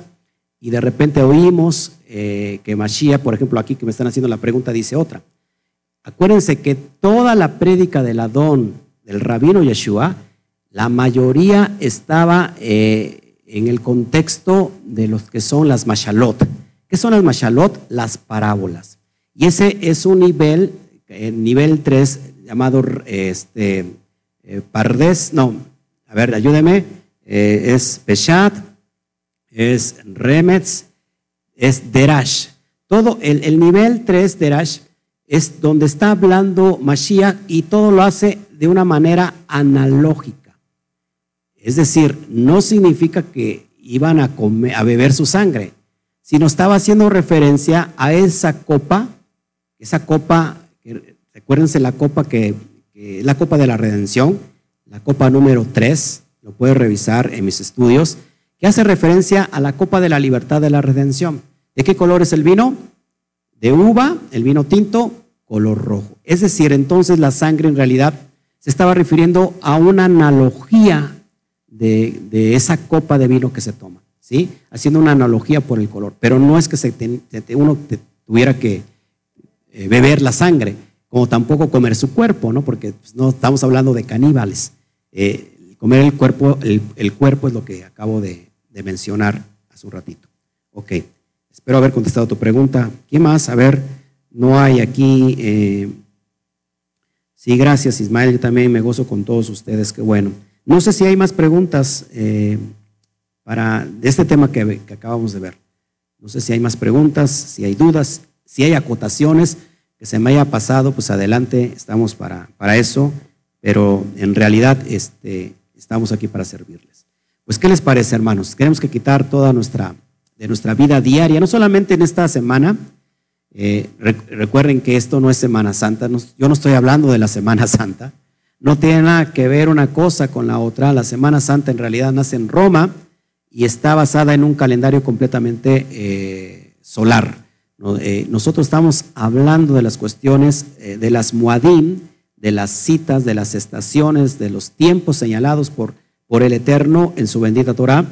y de repente oímos eh, que Mashiach, por ejemplo, aquí que me están haciendo la pregunta, dice otra. Acuérdense que toda la prédica del Adón, del rabino Yeshua, la mayoría estaba eh, en el contexto de los que son las mashalot. ¿Qué son las mashalot? Las parábolas. Y ese es un nivel, eh, nivel 3, llamado este, Pardes, no, a ver, ayúdeme, eh, es Peshat, es Remetz, es Derash. Todo el, nivel 3 Derash es donde está hablando Mashiach y todo lo hace de una manera analógica. Es decir, no significa que iban a, comer, a beber su sangre, sino estaba haciendo referencia a esa copa, esa copa, recuérdense la copa que, la copa de la redención, la copa número 3, lo puedes revisar en mis estudios, que hace referencia a la copa de la libertad de la redención. ¿De qué color es el vino? De uva, el vino tinto, color rojo. Es decir, entonces la sangre en realidad se estaba refiriendo a una analogía de, esa copa de vino que se toma, ¿sí? Haciendo una analogía por el color, pero no es que se uno tuviera que eh, beber la sangre, como tampoco comer su cuerpo, ¿no? Porque pues, no estamos hablando de caníbales. Eh, comer el cuerpo, el, cuerpo es lo que acabo de, mencionar hace un ratito. Ok, espero haber contestado tu pregunta. ¿Qué más? A ver, no hay aquí... Eh, sí, gracias Ismael, yo también me gozo con todos ustedes, qué bueno. No sé si hay más preguntas eh, para, este tema que, que acabamos de ver. No sé si hay más preguntas, si hay dudas, si hay acotaciones que se me haya pasado, pues adelante, estamos para, para eso, pero en realidad este, estamos aquí para servirles. Pues, ¿qué les parece, hermanos? Queremos que quitar toda nuestra, de nuestra vida diaria, no solamente en esta semana, eh, recuerden que esto no es Semana Santa, yo no estoy hablando de la Semana [LAUGHS] Santa, no tiene nada que ver una cosa con la otra, la Semana Santa en realidad nace en Roma y está basada en un calendario completamente eh, solar. Eh, nosotros estamos hablando de las cuestiones de las muadim, de las citas, de las estaciones, de los tiempos señalados por, por el Eterno en su bendita Torah,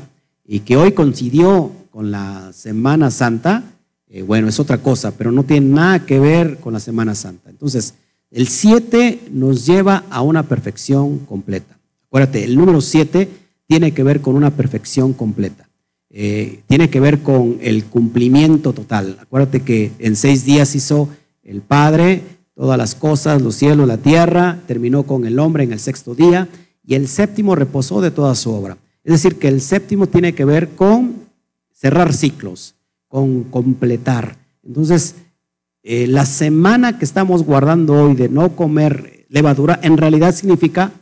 y que hoy coincidió con la Semana Santa, eh, bueno, es otra cosa, pero no tiene nada que ver con la Semana Santa. Entonces, el 7 nos lleva a una perfección completa. Acuérdate, el número 7 tiene que ver con una perfección completa. Eh, tiene que ver con el cumplimiento total. Acuérdate que en seis días hizo el Padre todas las cosas, los cielos, la tierra, terminó con el hombre en el sexto día y el séptimo reposó de toda su obra. Es decir, que el séptimo tiene que ver con cerrar ciclos, con completar. Entonces, eh, la semana que estamos guardando hoy de no comer levadura, en realidad significa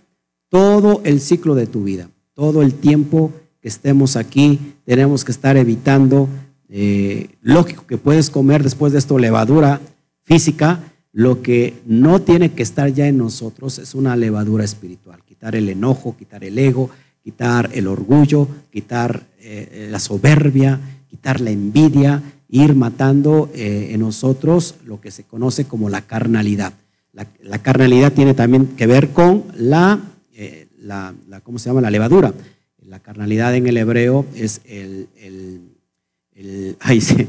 todo el ciclo de tu vida, todo el tiempo estemos aquí, tenemos que estar evitando, eh, lógico que puedes comer después de esto levadura física, lo que no tiene que estar ya en nosotros es una levadura espiritual, quitar el enojo, quitar el ego, quitar el orgullo, quitar eh, la soberbia, quitar la envidia, ir matando eh, en nosotros lo que se conoce como la carnalidad. La, carnalidad tiene también que ver con la, la, ¿cómo se llama? La levadura. La carnalidad en el hebreo es el, el, el, [LAUGHS]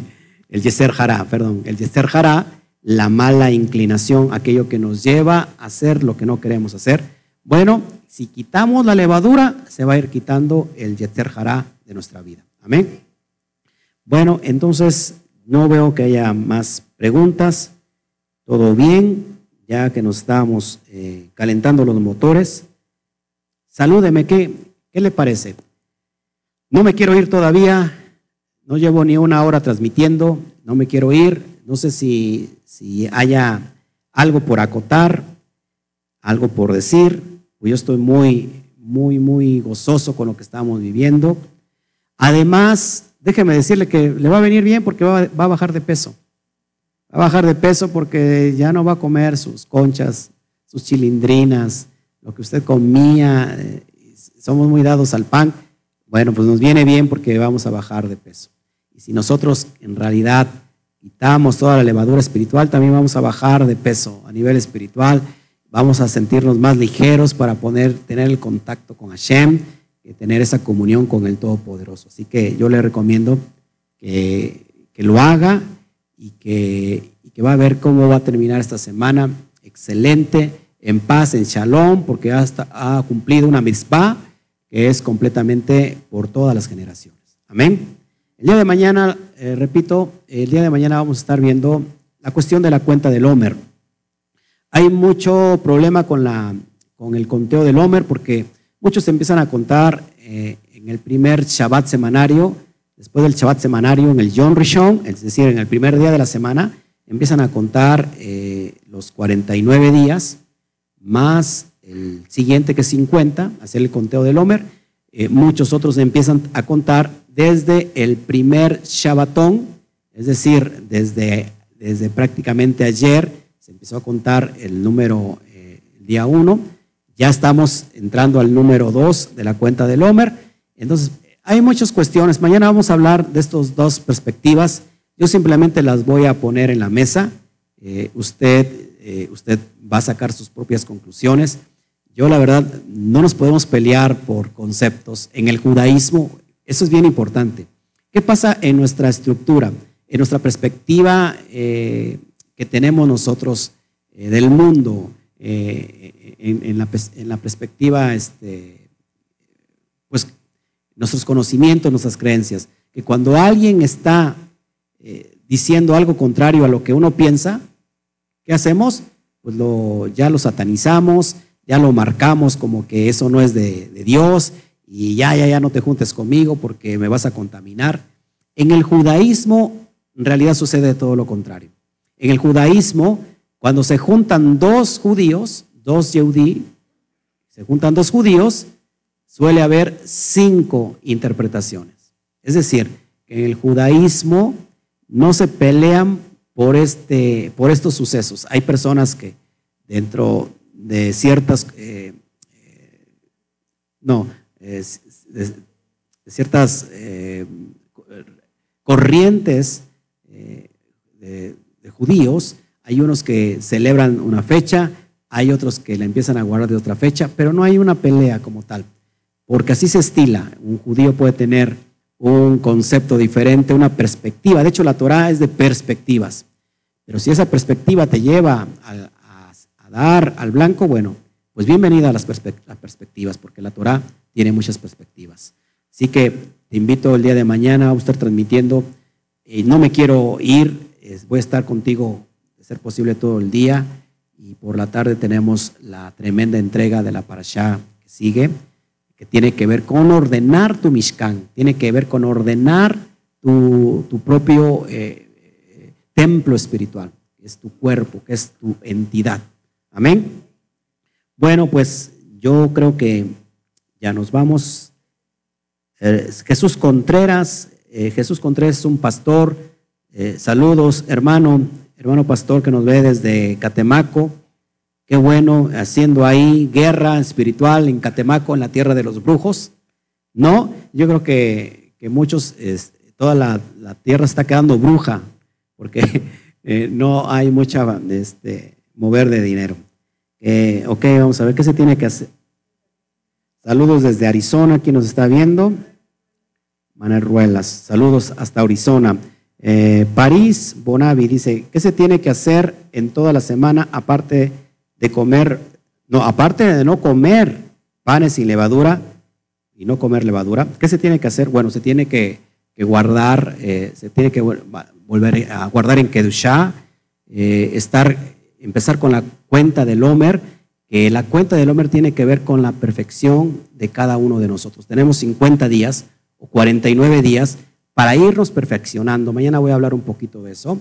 el yeser hará, perdón, el yeser hará, la mala inclinación, aquello que nos lleva a hacer lo que no queremos hacer. Bueno, si quitamos la levadura, se va a ir quitando el yeser hará de nuestra vida. Amén. Bueno, entonces no veo que haya más preguntas. Todo bien, ya que nos estamos eh, calentando los motores. Salúdeme, ¿qué, ¿Qué le parece? No me quiero ir todavía, no llevo ni una hora transmitiendo, no me quiero ir, no sé si, si haya algo por acotar, algo por decir, pues yo estoy muy, muy, muy gozoso con lo que estamos viviendo. Además, déjeme decirle que le va a venir bien porque va, a bajar de peso. Va a bajar de peso porque ya no va a comer sus conchas, sus chilindrinas, lo que usted comía eh, somos muy dados al pan, bueno, pues nos viene bien porque vamos a bajar de peso. Y si nosotros en realidad quitamos toda la levadura espiritual, también vamos a bajar de peso a nivel espiritual, vamos a sentirnos más ligeros para poder tener el contacto con Hashem, tener esa comunión con el Todopoderoso. Así que yo le recomiendo que, lo haga y que, y que va a ver cómo va a terminar esta semana. Excelente, en paz, en shalom, porque hasta ha cumplido una mitzvah que es completamente por todas las generaciones. Amén. El día de mañana, eh, repito, el día de mañana vamos a estar viendo la cuestión de la cuenta del Homer. Hay mucho problema con, la, con el conteo del Homer porque muchos empiezan a contar eh, en el primer Shabbat semanario, después del Shabbat semanario, en el Yom Rishon, es decir, en el primer día de la semana, empiezan a contar eh, los 49 días más el siguiente que es 50, hacer el conteo del Homer. Eh, muchos otros empiezan a contar desde el primer Shabbatón, es decir, desde, desde prácticamente ayer se empezó a contar el número eh, día 1, ya estamos entrando al número 2 de la cuenta del Homer. Entonces, hay muchas cuestiones. Mañana vamos a hablar de estas dos perspectivas. Yo simplemente las voy a poner en la mesa. Eh, usted, usted va a sacar sus propias conclusiones. yo la verdad, no nos podemos pelear por conceptos. En el judaísmo, eso es bien importante. ¿Qué pasa en nuestra estructura, en nuestra perspectiva eh, que tenemos nosotros eh, del mundo, eh, en, la, perspectiva, este, pues, nuestros conocimientos, nuestras creencias? Que cuando alguien está diciendo algo contrario a lo que uno piensa, ¿qué hacemos? Pues lo, ya lo satanizamos, ya lo marcamos como que eso no es de, de Dios y ya, ya, ya no te juntes conmigo porque me vas a contaminar. En el judaísmo, en realidad sucede todo lo contrario. En el judaísmo, cuando se juntan dos judíos, dos yehudí, se juntan dos judíos, suele haber cinco interpretaciones. Es decir, en el judaísmo no se pelean por, este, por estos sucesos. Hay personas que dentro de ciertas, eh, eh, no, de, ciertas eh, corrientes de, judíos, hay unos que celebran una fecha, hay otros que la empiezan a guardar de otra fecha, pero no hay una pelea como tal, porque así se estila. Un judío puede tener un concepto diferente, una perspectiva. De hecho, la Torah es de perspectivas. Pero si esa perspectiva te lleva a, dar al blanco, bueno, pues bienvenida a las, perspectivas, porque la Torah tiene muchas perspectivas. Así que te invito el día de mañana a estar transmitiendo. y no me quiero ir, voy a estar contigo, ser posible, todo el día. Y por la tarde tenemos la tremenda entrega de la parashá que sigue que tiene que ver con ordenar tu Mishkan, tiene que ver con ordenar tu, propio eh, eh, templo espiritual, que es tu cuerpo, que es tu entidad. Amén. Bueno, pues yo creo que ya nos vamos. Eh, Jesús Contreras, Jesús Contreras es un pastor. saludos, hermano, hermano pastor que nos ve desde Catemaco. Qué bueno, haciendo ahí guerra espiritual en Catemaco, en la tierra de los brujos. No, yo creo que, muchos, toda la, tierra está quedando bruja, porque [LAUGHS] eh, no hay mucha este, mover de dinero. Eh, ok, vamos a ver qué se tiene que hacer. Saludos desde Arizona, quien nos está viendo. Manuel Ruelas, saludos hasta Arizona. Eh, París Bonavi dice, ¿qué se tiene que hacer en toda la semana aparte de comer, no, aparte de no comer panes sin levadura y no comer levadura, ¿qué se tiene que hacer? Bueno, se tiene que, guardar, eh, se tiene que volver a guardar en Kedushá, eh, estar, empezar con la cuenta del Homer, que la cuenta del Homer tiene que ver con la perfección de cada uno de nosotros. Tenemos 50 días o 49 días para irnos perfeccionando. Mañana voy a hablar un poquito de eso.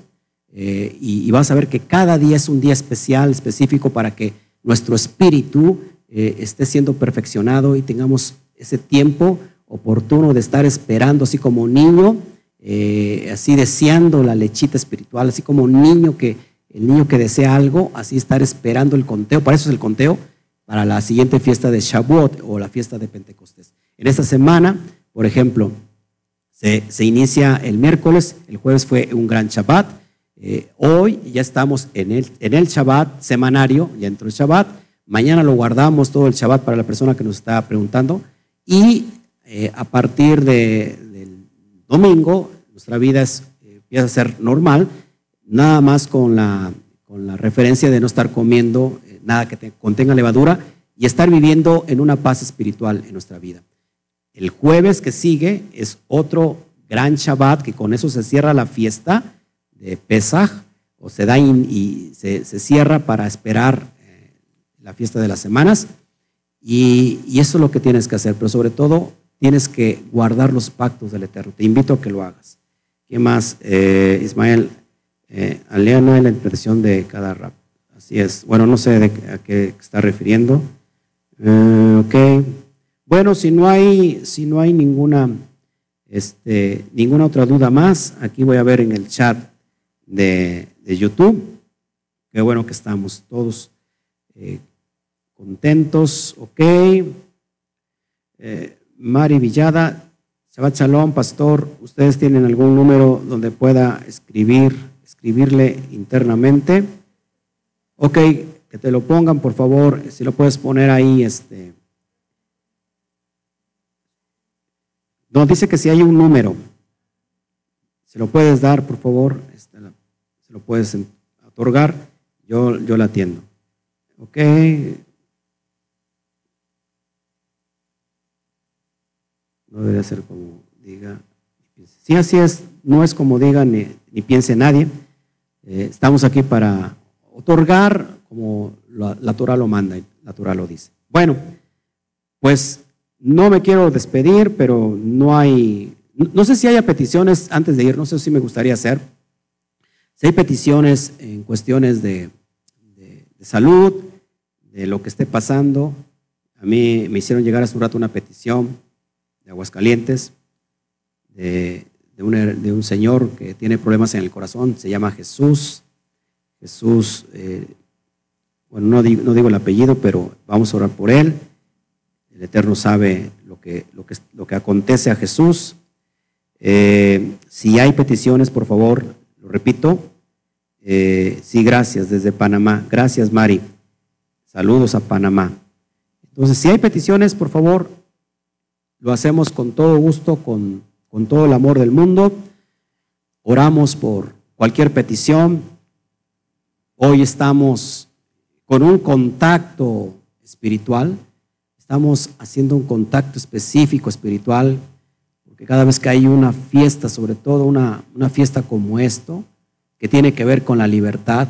Eh, y, vas a ver que cada día es un día especial, específico para que nuestro espíritu eh, esté siendo perfeccionado y tengamos ese tiempo oportuno de estar esperando, así como niño, eh, así deseando la lechita espiritual, así como niño que, el niño que desea algo, así estar esperando el conteo, para eso es el conteo, para la siguiente fiesta de Shavuot o la fiesta de Pentecostés. En esta semana, por ejemplo, se, se inicia el miércoles, el jueves fue un gran Shabbat, eh, hoy ya estamos en el, en el Shabbat semanario, ya entró el Shabbat. Mañana lo guardamos todo el Shabbat para la persona que nos está preguntando. Y eh, a partir del domingo, nuestra vida es, eh, empieza a ser normal, nada más con la, con la referencia de no estar comiendo nada que contenga levadura y estar viviendo en una paz espiritual en nuestra vida. El jueves que sigue es otro gran Shabbat, que con eso se cierra la fiesta de Pesaj, o se da y se, cierra para esperar eh, la fiesta de las semanas. Y, eso es lo que tienes que hacer, pero sobre todo tienes que guardar los pactos del Eterno. Te invito a que lo hagas. ¿Qué más? Eh, Ismael, eh, Aleana la impresión de cada rap. Así es. Bueno, no sé a qué está refiriendo. Eh, ok. Bueno, si no hay, si no hay ninguna, este, ninguna otra duda más, aquí voy a ver en el chat de, YouTube. Qué bueno que estamos todos eh, contentos. Ok. Eh, Mari Villada, Shabbat Shalom, pastor. ¿Ustedes tienen algún número donde pueda escribir, escribirle internamente? Ok, que te lo pongan, por favor, si lo puedes poner ahí, este. Nos dice que si hay un número, se lo puedes dar, por favor, este, se lo puedes otorgar, yo, yo la atiendo. Ok. No debería ser como diga. Si así es, no es como diga ni, ni piense nadie. Eh, estamos aquí para otorgar como la, la Torah lo manda y la Torah lo dice. Bueno, pues no me quiero despedir, pero no hay, no sé si haya peticiones antes de ir, no sé si me gustaría hacer. Si hay peticiones en cuestiones de, salud, de lo que esté pasando, a mí me hicieron llegar hace un rato una petición de Aguascalientes, de, un, señor que tiene problemas en el corazón, se llama Jesús. Jesús, eh, bueno, no digo, el apellido, pero vamos a orar por él. El Eterno sabe lo que, lo que, lo que acontece a Jesús. Eh, si hay peticiones, por favor, lo repito. Eh, sí, gracias, desde Panamá. Gracias, Mari. Saludos a Panamá. Entonces, si hay peticiones, por favor, lo hacemos con todo gusto, con, con todo el amor del mundo. Oramos por cualquier petición. Hoy estamos con un contacto espiritual. Estamos haciendo un contacto específico espiritual que cada vez que hay una fiesta, sobre todo una, una fiesta como esto, que tiene que ver con la libertad,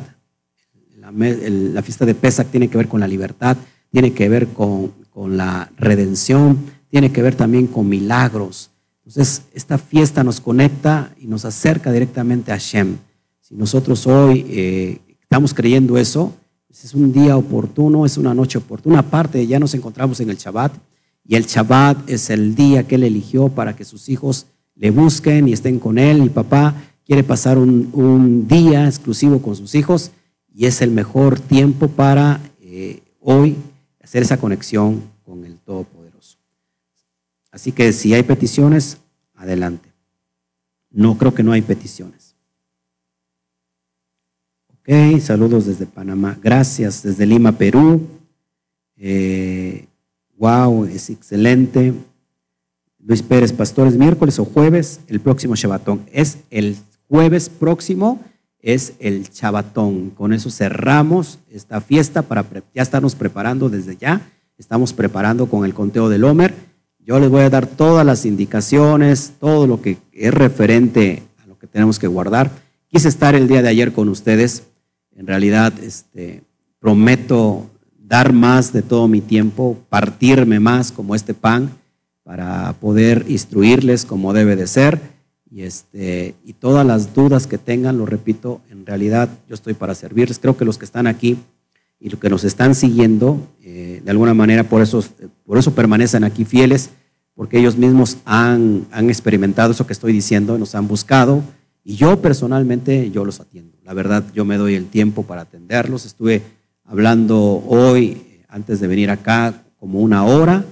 la, fiesta de Pesach tiene que ver con la libertad, tiene que ver con, con la redención, tiene que ver también con milagros. Entonces, esta fiesta nos conecta y nos acerca directamente a Shem. Si nosotros hoy eh, estamos creyendo eso, es un día oportuno, es una noche oportuna. Aparte, ya nos encontramos en el Shabbat, y el Shabbat es el día que él eligió para que sus hijos le busquen y estén con él. Y papá quiere pasar un, día exclusivo con sus hijos y es el mejor tiempo para eh, hoy hacer esa conexión con el Todopoderoso. Así que si hay peticiones, adelante. No creo que no hay peticiones. Ok, saludos desde Panamá. Gracias desde Lima, Perú. Eh, Wow, es excelente. Luis Pérez, pastores, miércoles o jueves, el próximo Shabbatón. Es el jueves próximo, es el Shabbatón. Con eso cerramos esta fiesta para ya estarnos preparando desde ya. Estamos preparando con el conteo del Homer. Yo les voy a dar todas las indicaciones, todo lo que es referente a lo que tenemos que guardar. Quise estar el día de ayer con ustedes. En realidad, este, prometo dar más de todo mi tiempo, partirme más como este pan para poder instruirles como debe de ser. Y, este, y todas las dudas que tengan, lo repito, en realidad yo estoy para servirles. Creo que los que están aquí y los que nos están siguiendo, eh, de alguna manera por eso, por eso permanecen aquí fieles, porque ellos mismos han, han experimentado eso que estoy diciendo, nos han buscado, y yo personalmente yo los atiendo. La verdad, yo me doy el tiempo para atenderlos. Estuve hablando hoy, antes de venir acá, como una hora,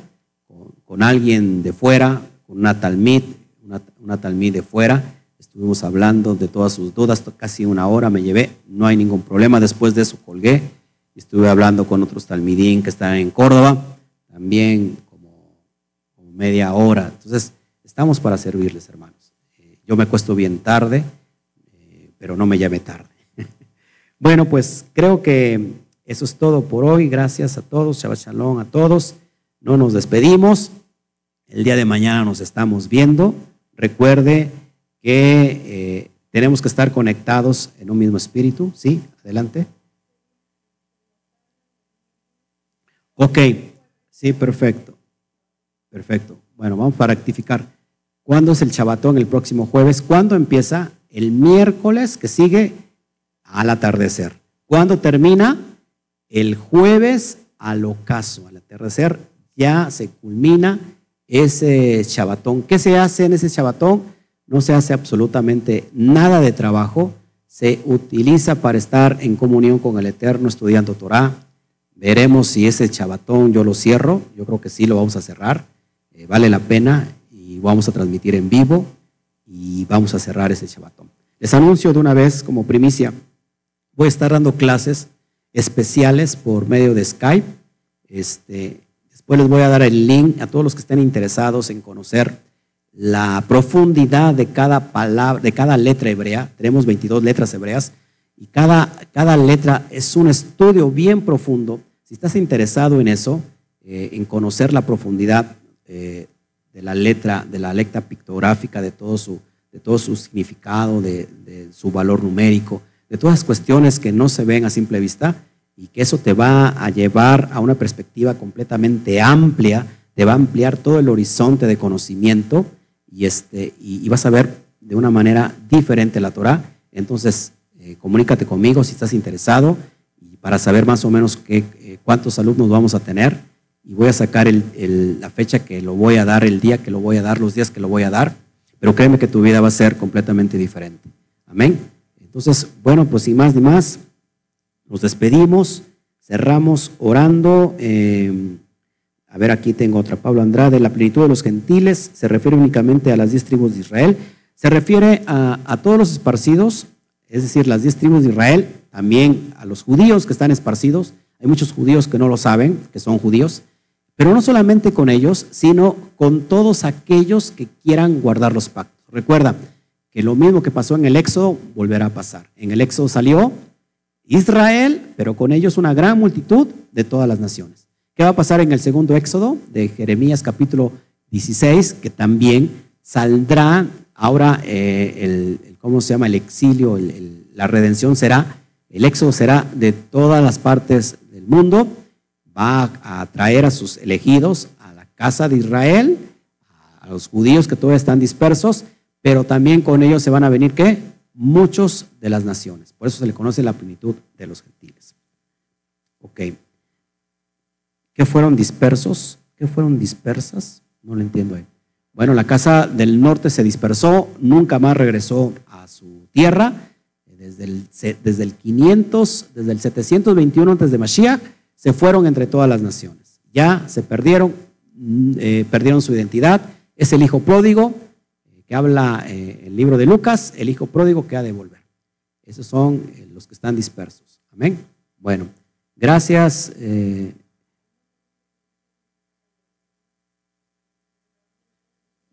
con, alguien de fuera, con una talmid, una, una talmid de fuera. Estuvimos hablando de todas sus dudas, casi una hora me llevé, no hay ningún problema. Después de eso colgué estuve hablando con otros talmidín que están en Córdoba, también como, media hora. Entonces, estamos para servirles, hermanos. Eh, yo me cuesto bien tarde, pero no me llame tarde. [LAUGHS] bueno, pues creo que eso es todo por hoy. Gracias a todos. Shabbat Shalom a todos. No nos despedimos. El día de mañana nos estamos viendo. Recuerde que eh, tenemos que estar conectados en un mismo espíritu. ¿Sí? Adelante. Ok. Sí, perfecto. Perfecto. Bueno, vamos para rectificar. ¿Cuándo es el Shabbatón el próximo jueves? ¿Cuándo empieza? El miércoles que sigue al atardecer. ¿Cuándo termina? El jueves al ocaso, al atardecer, ya se culmina ese chabatón. ¿Qué se hace en ese chabatón? No se hace absolutamente nada de trabajo. Se utiliza para estar en comunión con el Eterno estudiando Torah. Veremos si ese chabatón yo lo cierro. Yo creo que sí lo vamos a cerrar. Eh, vale la pena y vamos a transmitir en vivo y vamos a cerrar ese chabatón. Les anuncio de una vez como primicia, voy a estar dando clases especiales por medio de Skype. Este, después les voy a dar el link a todos los que estén interesados en conocer la profundidad de cada palabra, de cada letra hebrea. Tenemos 22 letras hebreas y cada, cada letra es un estudio bien profundo. Si estás interesado en eso, eh, en conocer la profundidad eh, de la letra, de la letra pictográfica, de todo su, de todo su significado, de, de su valor numérico, de todas las cuestiones que no se ven a simple vista y que eso te va a llevar a una perspectiva completamente amplia, te va a ampliar todo el horizonte de conocimiento y, este, y, vas a ver de una manera diferente la Torah. Entonces, eh, comunícate conmigo si estás interesado y para saber más o menos qué, eh, cuántos alumnos vamos a tener. Y voy a sacar la fecha que lo voy a dar, el día que lo voy a dar, los días que lo voy a dar. Pero créeme que tu vida va a ser completamente diferente. Amén. Entonces, bueno, pues sin más ni más, nos despedimos, cerramos orando. Eh, a ver, aquí tengo otra. Pablo Andrade, la plenitud de los gentiles se refiere únicamente a las diez tribus de Israel. Se refiere a, todos los esparcidos, es decir, las diez tribus de Israel, también a los judíos que están esparcidos. Hay muchos judíos que no lo saben, que son judíos, pero no solamente con ellos, sino con todos aquellos que quieran guardar los pactos. Recuerda que lo mismo que pasó en el Éxodo volverá a pasar. En el Éxodo salió Israel, pero con ellos una gran multitud de todas las naciones. ¿Qué va a pasar en el segundo éxodo de Jeremías capítulo 16? Que también saldrá ahora eh, el, ¿cómo se llama? El exilio, la redención será, el éxodo será de todas las partes del mundo, va a traer a sus elegidos a la casa de Israel, a los judíos que todavía están dispersos, pero también con ellos se van a venir, ¿qué? Muchos de las naciones. Por eso se le conoce la plenitud de los gentiles. Ok. ¿Qué fueron dispersos? ¿Qué fueron dispersas? No lo entiendo ahí. Bueno, la casa del norte se dispersó, nunca más regresó a su tierra. Desde el, desde el 500, desde el 721 antes de Mashiach, se fueron entre todas las naciones. Ya se perdieron, mm, eh, perdieron su identidad. Es el hijo pródigo, eh, que habla eh, el libro de Lucas, el hijo pródigo que ha de volver. Esos son los que están dispersos. Amén. Bueno, gracias.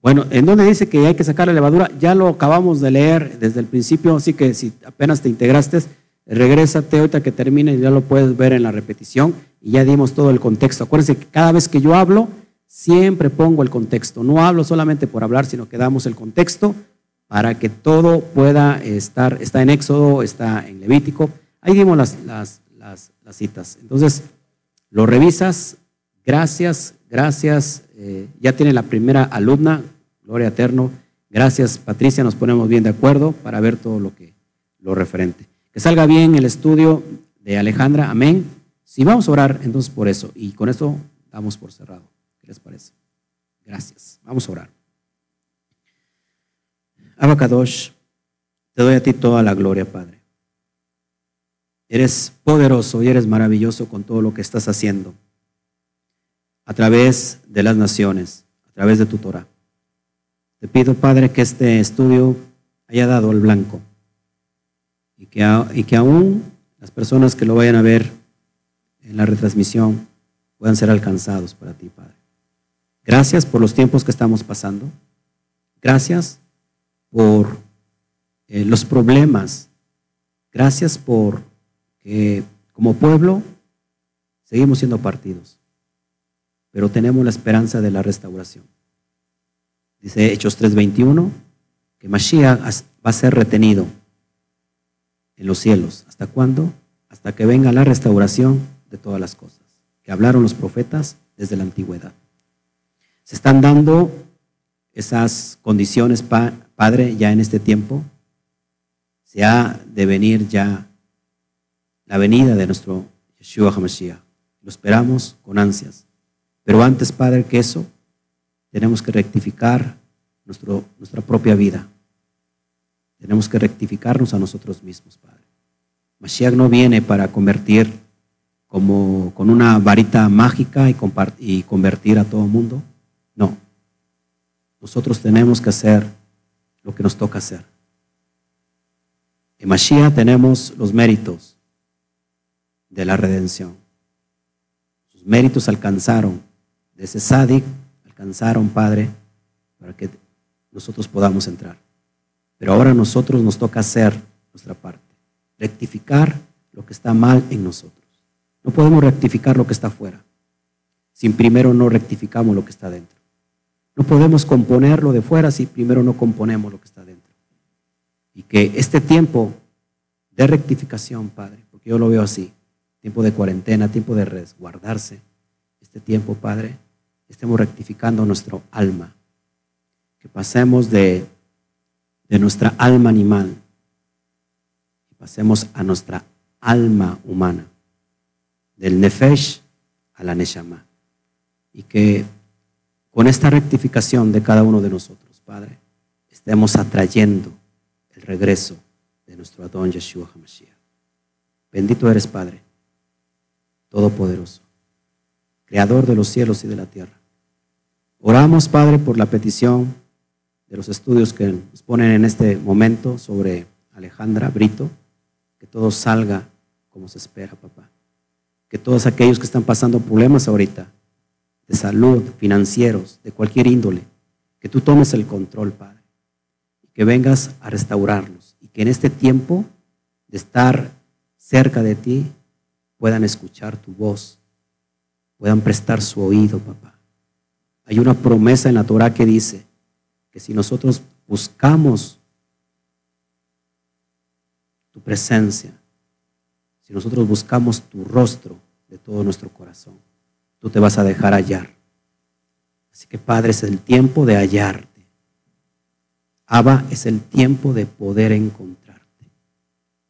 Bueno, ¿en dónde dice que hay que sacar la levadura? Ya lo acabamos de leer desde el principio, así que si apenas te integraste, regrésate ahorita que termine ya lo puedes ver en la repetición y ya dimos todo el contexto. Acuérdense que cada vez que yo hablo, siempre pongo el contexto. No hablo solamente por hablar, sino que damos el contexto para que todo pueda estar, está en Éxodo, está en Levítico. Ahí dimos las, las, las, citas. Entonces, lo revisas. Gracias, gracias. Eh, ya tiene la primera alumna, Gloria eterno. Gracias, Patricia. Nos ponemos bien de acuerdo para ver todo lo que lo referente. Que salga bien el estudio de Alejandra. Amén. Si vamos a orar, entonces por eso. Y con esto damos por cerrado. ¿Qué les parece? Gracias. Vamos a orar. Abacadosh, te doy a ti toda la gloria, Padre. Eres poderoso y eres maravilloso con todo lo que estás haciendo a través de las naciones, a través de tu Torah. Te pido, Padre, que este estudio haya dado al blanco y que, y que aún las personas que lo vayan a ver en la retransmisión puedan ser alcanzados para ti, Padre. Gracias por los tiempos que estamos pasando. Gracias por eh, los problemas. Gracias por que como pueblo seguimos siendo partidos, pero tenemos la esperanza de la restauración. Dice Hechos 3:21 que Mashiach va a ser retenido en los cielos. ¿Hasta cuándo? Hasta que venga la restauración de todas las cosas que hablaron los profetas desde la antigüedad. Se están dando esas condiciones, Padre, ya en este tiempo. Se ha de venir ya la venida de nuestro Yeshua HaMashiach. Lo esperamos con ansias. Pero antes, Padre, que eso, tenemos que rectificar nuestra propia vida. Tenemos que rectificarnos a nosotros mismos, Padre. Mashiach no viene para convertir como con una varita mágica y, y convertir a todo mundo. No. Nosotros tenemos que hacer lo que nos toca hacer. En Mashiach tenemos los méritos. de la redención. Sus méritos alcanzaron, de ese alcanzaron, Padre, para que nosotros podamos entrar. Pero ahora a nosotros nos toca hacer nuestra parte, rectificar lo que está mal en nosotros. No podemos rectificar lo que está afuera, sin primero no rectificamos lo que está dentro. No podemos componerlo de fuera si primero no componemos lo que está dentro. Y que este tiempo de rectificación, Padre, porque yo lo veo así, tiempo de cuarentena, tiempo de resguardarse, este tiempo, Padre, estemos rectificando nuestro alma, que pasemos de, de nuestra alma animal y pasemos a nuestra alma humana, del nefesh a la neshama, y que con esta rectificación de cada uno de nosotros, Padre, estemos atrayendo el regreso de nuestro Adón Yeshua HaMashiach. Bendito eres, Padre, Todopoderoso, Creador de los cielos y de la tierra. Oramos, Padre, por la petición de los estudios que nos ponen en este momento sobre Alejandra Brito, que todo salga como se espera, papá. Que todos aquellos que están pasando problemas ahorita, de salud, financieros, de cualquier índole, que tú tomes el control, Padre, que vengas a restaurarlos, y que en este tiempo de estar cerca de ti puedan escuchar tu voz, puedan prestar su oído, papá. Hay una promesa en la Torah que dice que si nosotros buscamos tu presencia, si nosotros buscamos tu rostro de todo nuestro corazón, tú te vas a dejar hallar. Así que Padre, es el tiempo de hallarte. Abba, es el tiempo de poder encontrarte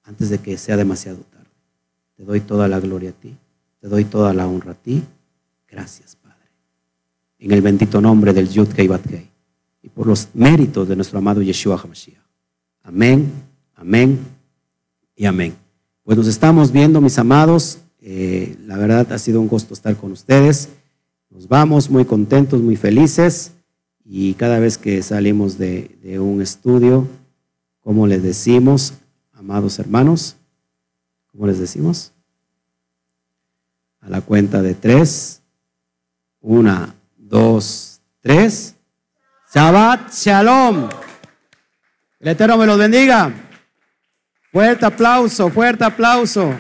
antes de que sea demasiado tarde. Te doy toda la gloria a ti, te doy toda la honra a ti. Gracias, Padre. En el bendito nombre del Yud Kei y por los méritos de nuestro amado Yeshua HaMashiach. Amén, amén y amén. Pues nos estamos viendo, mis amados, eh, la verdad ha sido un gusto estar con ustedes. Nos vamos muy contentos, muy felices y cada vez que salimos de, de un estudio, como les decimos, amados hermanos, ¿cómo les decimos? A la cuenta de tres. Una, dos, tres. Shabbat Shalom. El Eterno me los bendiga. Fuerte aplauso, fuerte aplauso.